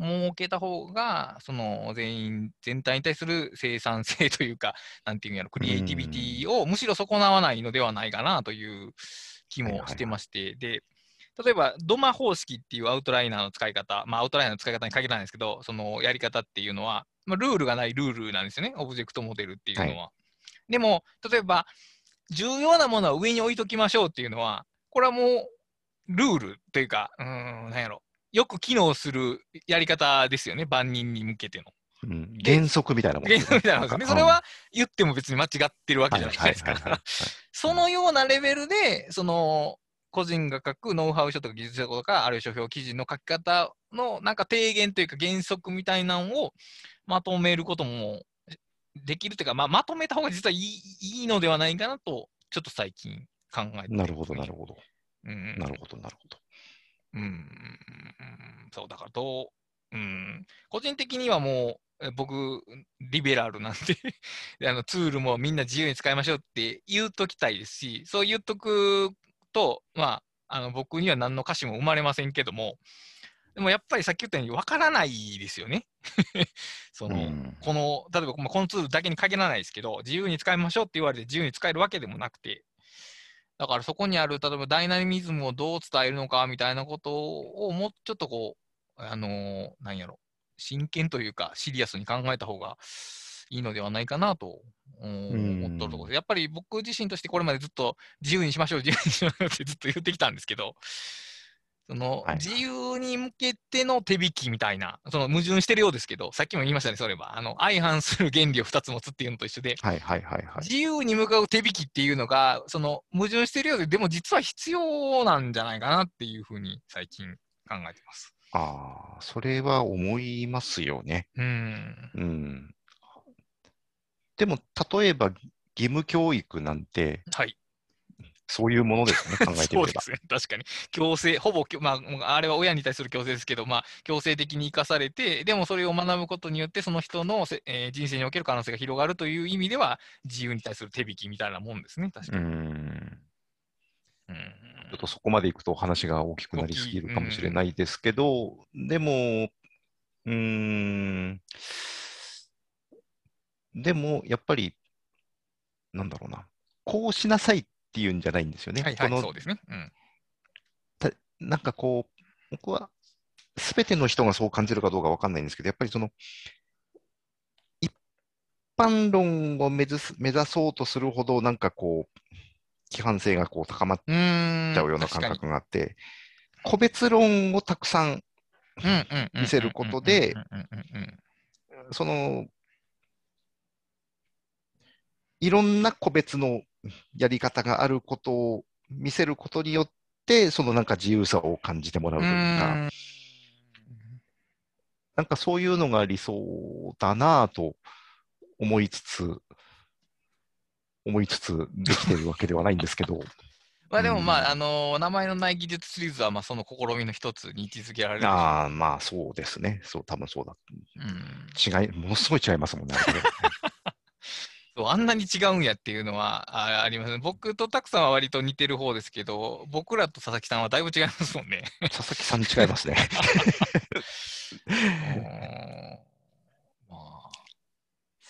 設けた方が、その全員、全体に対する生産性というか、なんていうんやろ、クリエイティビティをむしろ損なわないのではないかなという気もしてまして、で、例えば、ドマ方式っていうアウトライナーの使い方、まあ、アウトライナーの使い方に限らないんですけど、そのやり方っていうのは、まあ、ルールがないルールなんですよね、オブジェクトモデルっていうのは。でも、例えば、重要なものは上に置いときましょうっていうのは、これはもう、ルールというか、うーん、なんやろ、よく機能するやり方ですよね、万人に向けての。うん原則みたいなもん原則みたいなもんですよね。それは言っても別に間違ってるわけじゃないですか。はいはいはいはい そのようなレベルで、その、個人が書くノウハウ書とか技術書とか、あるいは書評記事の書き方のなんか提言というか原則みたいなのをまとめることもできるというか、まあ、まとめた方が実はいいいいのではないかなと、ちょっと最近考えてなるほど、なるほど。うん。なるほど、なるほど。うん、うん。そう、だからどう、うん、個人的にはもう、え僕、リベラルなんでで あの、ツールもみんな自由に使いましょうって言うときたいですし、そう言っとくと、まあ、あの僕には何の歌詞も生まれませんけども、でもやっぱりさっき言ったように分からないですよね。その、うんこの、例えばまあこのツールだけに限らないですけど、自由に使いましょうって言われて自由に使えるわけでもなくて、だからそこにある、例えばダイナミズムをどう伝えるのかみたいなことをもうちょっとこう、あのーなんやろ、真剣というかシリアスに考えた方がいいのではないかなとうん思っとるところです。やっぱり僕自身としてこれまでずっと自由にしましょう、自由にしましょうってずっと言ってきたんですけど、そのはい自由に向けての手引きみたいな、その矛盾してるようですけど、さっきも言いましたね、それは。あの相反する原理を2つ持つっていうのと一緒で、はいはいはいはい。自由に向かう手引きっていうのが、その矛盾してるようで、でも実は必要なんじゃないかなっていうふうに最近考えてます。ああ、それは思いますよね。うん。うん。でも、例えば義務教育なんて、はい。そういうものですよね、考えてみれば。そうですね、確かに。強制、ほぼ、まあ、あれは親に対する強制ですけど、まあ、強制的に生かされて、でもそれを学ぶことによって、その人のせ、えー、人生における可能性が広がるという意味では、自由に対する手引きみたいなもんですね、確かに。うんちょっとそこまでいくと話が大きくなりすぎるかもしれないですけど、でも、うん、でも、やっぱり、なんだろうな、こうしなさいっていうんじゃないんですよね。はい、はい、そうですね。うん、たなんかこう、僕は、すべての人がそう感じるかどうかわかんないんですけど、やっぱりその、一般論を目指す目指そうとするほど、なんかこう、規範性がこう高まっちゃうような感覚があって、個別論をたくさん見せることで、その、いろんな個別のやり方があることを見せることによって、そのなんか自由さを感じてもらうというか、なんかそういうのが理想だなぁと思いつつ、思いつつできてるわけではないんですけど。まあでもまあ、うん、あの名前のない技術シリーズはまあその試みの一つに位置づけられるああ、まあそうですね。そう、多分そうだ。うん、違い、ものすごい違いますもんね。あんなに違うんやっていうのはあありますね。僕とたくさんは割と似てる方ですけど、僕らと佐々木さんはだいぶ違いますもんね。佐々木さん違いますね。まあ、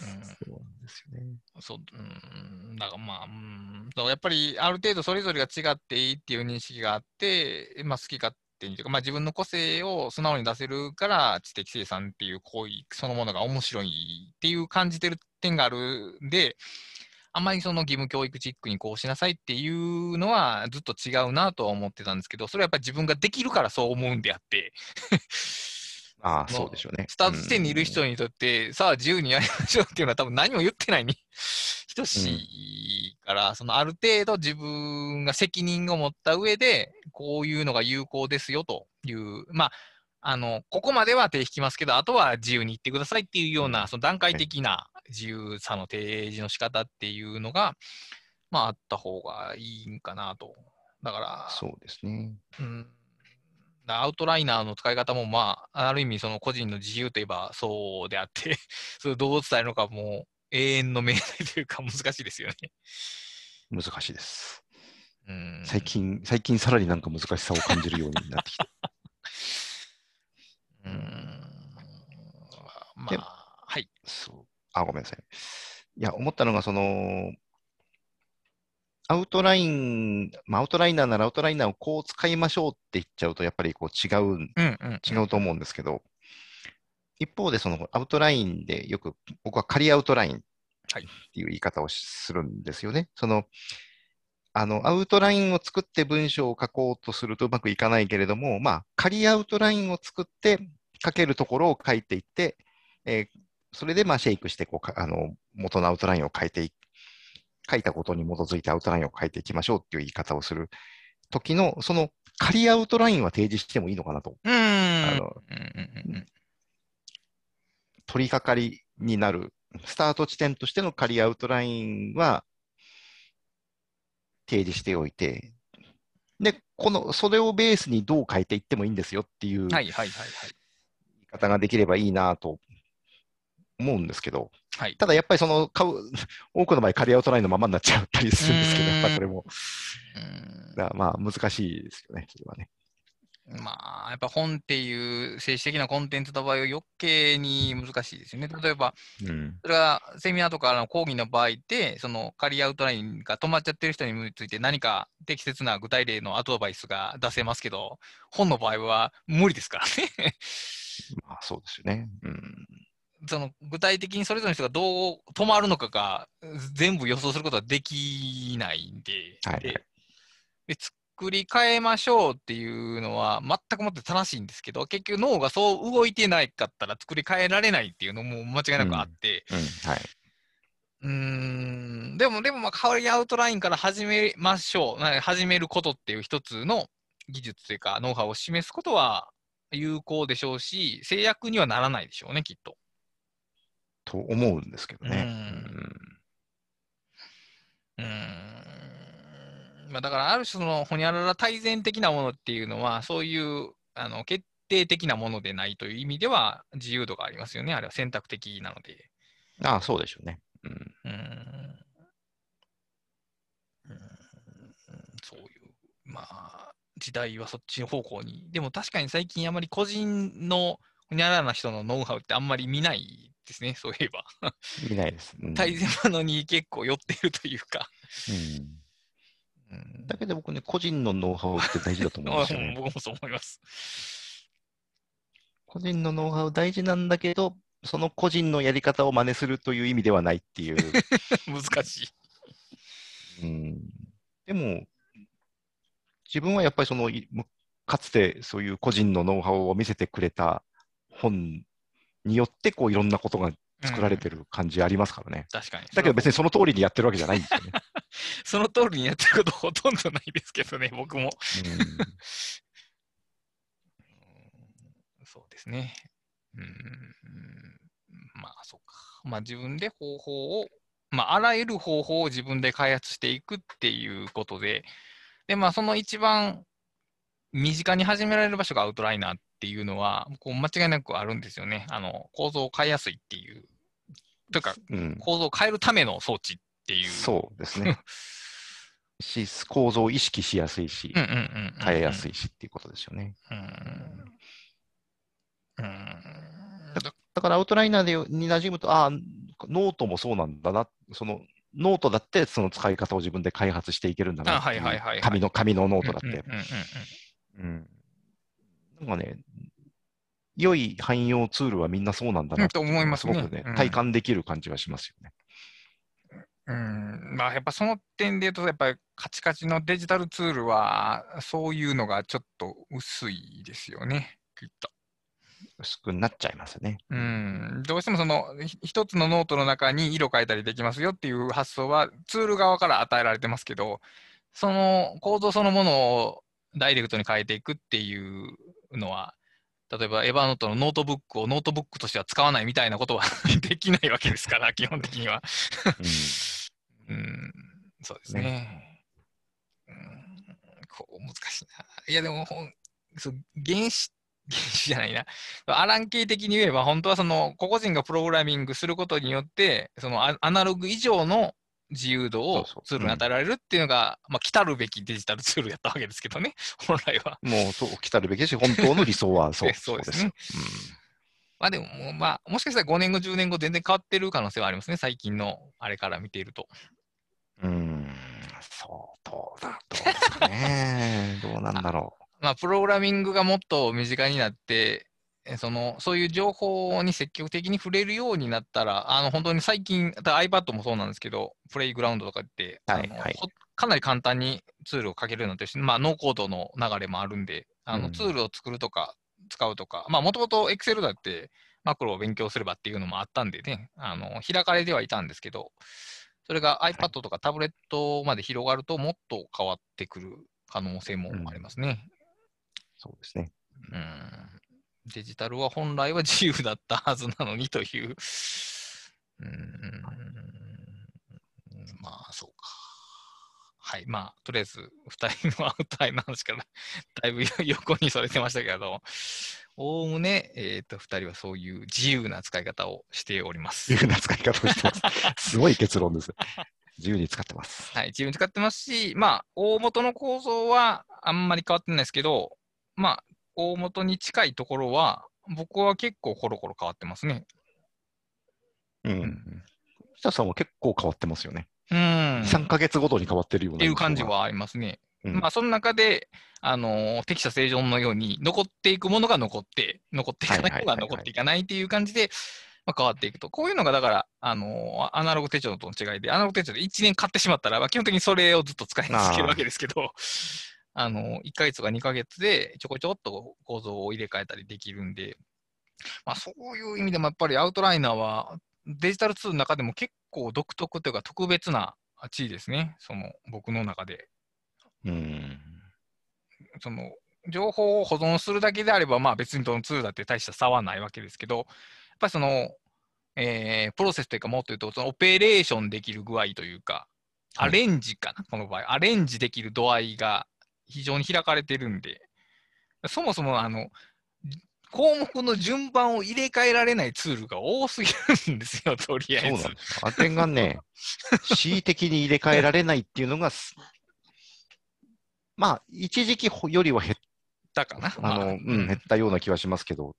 うん、そうなんですよね。そう、うん、だからまあ、うん、やっぱりある程度それぞれが違っていいっていう認識があって、まあ、好き勝手にというか、まあ、自分の個性を素直に出せるから、知的生産っていう行為そのものが面白いっていう感じてる点があるんで、あんまりその義務教育チックにこうしなさいっていうのはずっと違うなとは思ってたんですけど、それはやっぱり自分ができるからそう思うんであってああ、そうでしょうね。スタート地点にいる人にとって、さあ自由にやりましょうっていうのは多分何も言ってないに等しいから、うん、そのある程度自分が責任を持った上で、こういうのが有効ですよという、まあ、あの、ここまでは手引きますけど、あとは自由に言ってくださいっていうような、その段階的な自由さの提示の仕方っていうのが、まあ、あった方がいいんかなと。だから、そうですね。うんアウトライナーの使い方も、まあ、ある意味、その個人の自由といえばそうであって それをどう伝えるのかも永遠の命題というか難しいですよね。難しいです。うん最近、最近さらになんか難しさを感じるようになってきて。うん。まあ、はい。そう。あ、ごめんなさい。いや、思ったのが、その、アウトライン、まあ、アウトライナーならアウトライナーをこう使いましょうって言っちゃうと、やっぱりこう違う、うんうん、違うと思うんですけど、一方でそのアウトラインでよく僕は仮アウトラインっていう言い方をするんですよね。そのあの、アウトラインを作って文章を書こうとするとうまくいかないけれども、まあ、仮アウトラインを作って書けるところを書いていって、えー、それでまあシェイクしてこうあの元のアウトラインを書いてい書いたことに基づいてアウトラインを書いていきましょうっていう言い方をする時の、その仮アウトラインは提示してもいいのかなと。あの取り掛かりになる、スタート地点としての仮アウトラインは提示しておいて、で、この、それをベースにどう変えていってもいいんですよっていう言い方ができればいいなと思うんですけど、はい、ただやっぱりその買う、多くの場合、仮アウトラインのままになっちゃったりするんですけど、やっぱりこれも、だまあ難しいですよね、それはね。まあ、やっぱ本っていう政治的なコンテンツの場合は余計に難しいですよね。例えば、うん、それがセミナーとかの講義の場合で、その仮アウトラインが止まっちゃってる人について何か適切な具体例のアドバイスが出せますけど、本の場合は無理ですからね。まあそうですよね。うん。その具体的にそれぞれの人がどう止まるのかが全部予想することはできないんで、はい、でで作り変えましょうっていうのは全くもって正しいんですけど、結局脳がそう動いてないかったら作り変えられないっていうのも間違いなくあって、うん、うん、はい。うん、でも、でも、まあ、代わりアウトラインから始めましょう。始めることっていう一つの技術というか、ノウハウを示すことは有効でしょうし、制約にはならないでしょうね、きっと。と思うんですけどね。うん。うんまあ、だからある種そのほにゃらら大全的なものっていうのはそういうあの決定的なものでないという意味では自由度がありますよね。あれは選択的なので。ああ、そうでしょうね。うん。うんうんそういう、まあ、時代はそっち方向に。でも確かに最近あまり個人のほにゃららな人のノウハウってあんまり見ないですね、そういえば。見ないです。うん大のに結構寄ってるというか。うんうんだけど僕ね、個人のノウハウって大事だと思うんですよね。僕もそう思います。個人のノウハウ大事なんだけど、その個人のやり方を真似するという意味ではないっていう。難しい。うん、でも、自分はやっぱりその、いかつてそういう個人のノウハウを見せてくれた本によって、こういろんなことが作られてる。る感じありますからね。確かに。だけど別にその通りにやってるわけじゃないんですよね。その通りにやってることほとんどないですけどね、僕も。そうですね。うん、まあ、そうか。まあ、自分で方法を、まあ、あらゆる方法を自分で開発していくっていうことで、で、まあ、その一番身近に始められる場所がアウトライナーっていうのは、こう間違いなくあるんですよね。あの、構造を変えやすいっていう、というか、うんうん構造を変えるための装置っていう。そうですね。し構造を意識しやすいしうん、うんうんうんうん。変えやすいしっていうことですよね。だからアウトライナーでに馴染むと、ああ、ノートもそうなんだな、そのノートだってその使い方を自分で開発していけるんだな紙の紙のノートだって。なんかね、良い汎用ツールはみんなそうなんだなうんと思いますねすごくねうん、体感できる感じはしますよね。うんまあ、やっぱその点で言うと、やっぱりカチカチのデジタルツールは、そういうのがちょっと薄いですよね、きっと。薄くなっちゃいますね。うん、どうしてもそのひ一つのノートの中に色変えたりできますよっていう発想はツール側から与えられてますけど、その構造そのものをダイレクトに変えていくっていうのは、例えば Evernote のノートブックをノートブックとしては使わないみたいなことは できないわけですから、基本的には。うん、そうですね。うん、こう難しいな。いや、でもほんそう、原子、原子じゃないな。アラン系的に言えば、本当はその個々人がプログラミングすることによって、そのアアナログ以上の自由度をツールに与えられるっていうのが、まあ、来たるべきデジタルツールやったわけですけどね、本来は。もうそう来たるべきだし、本当の理想はそう そうですねまあでも、まあ、もしかしたら5年後、10年後、全然変わってる可能性はありますね、最近のあれから見ていると。うん、うんそう、どうだ、どうですかね。どうなんだろ まあ、プログラミングがもっと身近になって、えそのそういう情報に積極的に触れるようになったら、あの本当に最近、だ iPad もそうなんですけど、プレイグラウンドとかって、はいはい。ほかなり簡単にツールを書けるようになってるし、まあ、ノーコードの流れもあるんで、あのうん。ツールを作るとか、使うとか、まあ、もともと Excel だって、マクロを勉強すればっていうのもあったんでね、あの開かれてはいたんですけど、それが iPad とかタブレットまで広がると、もっと変わってくる可能性もありますね。う。そうですね。うんデジタルは本来は自由だったはずなのにという。うんまあ、そうか。はい。まあ、とりあえず、2人のアウトラインの話からだいぶ横にそれてましたけど、おおむね、えっ、と、2人はそういう自由な使い方をしております。自由な使い方をしてます。すごい結論です。自由に使ってます。はい、自由に使ってますし、まあ、大元の構造はあんまり変わってないですけど、まあ、大元に近いところは、僕は結構コロコロ変わってますね。うん。北さんは結構変わってますよね。うん。3ヶ月ごとに変わってるような。っていう感じ。はありますね。うんまあ、その中で、あのー適者正常のように、残っていくものが残って、残っていかないものが残っていかないっていう感じで、まあ、変わっていくと。こういうのが、だから、あのーアナログ手帳との違いで、アナログ手帳で1年買ってしまったら、まあ、基本的にそれをずっと使い続けるわけですけど、あのー、1ヶ月とか2ヶ月でちょこちょこっと構造を入れ替えたりできるんで、まあ、そういう意味でもやっぱりアウトライナーはデジタルツールの中でも結構独特というか特別な地位ですね。その僕の中で。うん。その情報を保存するだけであれば、まあ別にどのツールだって大した差はないわけですけど、やっぱりその、えープロセスというかもっと言うと、そのオペレーションできる具合というか、アレンジかな、この場合。アレンジできる度合いが非常に開かれてるんで、そもそもあの、項目の順番を入れ替えられないツールが多すぎるんですよ、とりあえず。そうなんです。あれがね、恣意的に入れ替えられないっていうのがす、まあ、一時期よりは減っだかな。あまあの、うん、減ったような気はしますけど、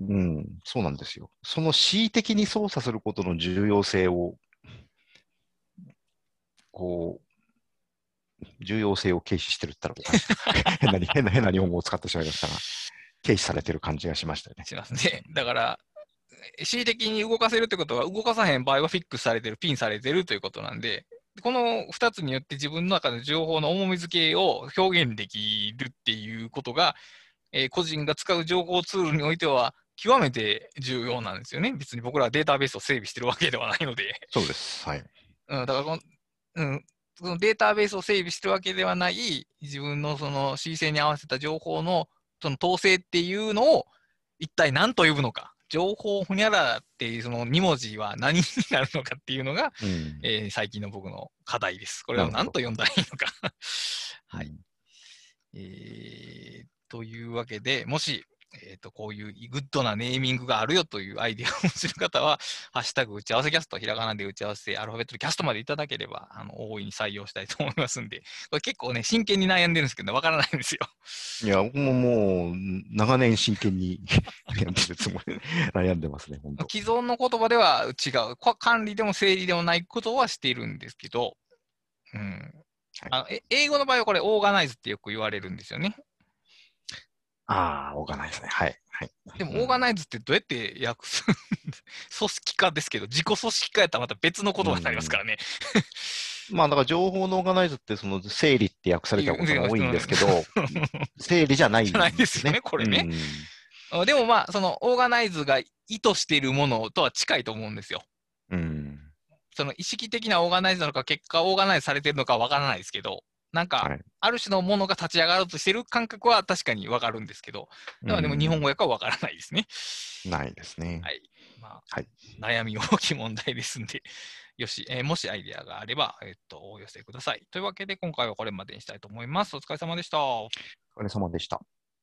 うん、そうなんですよ。その恣意的に操作することの重要性を、こう、重要性を軽視してるったらおかしい 変なに、変な、変な日本語を使ってしまいましたが、軽視されてる感じがしましたよね。しますね。だから、恣意的に動かせるってことは、動かさへん場合はフィックスされてる、ピンされてるということなんで、この2つによって自分の中の情報の重み付けを表現できるっていうことが、えー個人が使う情報ツールにおいては、極めて重要なんですよね。別に僕らはデータベースを整備してるわけではないので。そうです。はい。うん、だからこの、うん、そのデータベースを整備してるわけではない、自分のその恣意性に合わせた情報のその統制っていうのを一体何と呼ぶのか。情報ほにゃらっていうその2文字は何になるのかっていうのが、うん。えー最近の僕の課題です。これをなるほど何と呼んだらいいのか。はい。うんえーというわけで、もし、えーと、こういうグッドなネーミングがあるよというアイデアをお持ちの方は、ハッシュタグ打ち合わせキャスト、ひらがなで打ち合わせ、アルファベットでキャストまでいただければ、あの大いに採用したいと思いますんで、これ結構ね、真剣に悩んでるんですけど、わからないんですよ。いや、僕ももう、長年真剣に悩んでるつもり、悩んでますね、本当。既存の言葉では違う、こ管理でも整理でもないことはしているんですけど、うんあのえ英語の場合はこれ、オーガナイズってよく言われるんですよね。ああ、オーガナイズね。はい。はい。でも、オーガナイズってどうやって訳す組織化ですけど、自己組織化やったらまた別の言葉になりますからね。まあ、だから情報のオーガナイズって、その整理って訳されたことが多いんですけど、整理じゃないんじゃないですよねこれねあでもまあ、そのオーガナイズが意図しているものとは近いと思うんですよ。うん。うん。その意識的なオーガナイズなのか、結果オーガナイズされてるのかわからないですけど、なんか、はいある種のものが立ち上がろうとしてる感覚は確かにわかるんですけど、だからでも日本語訳はわからないですね。うんないですね。はい。まあ、はい悩み大きい問題ですんで、よし、えーもしアイデアがあれば、えっと、お寄せください。というわけで、今回はこれまでにしたいと思います。お疲れ様でした。お疲れ様でした。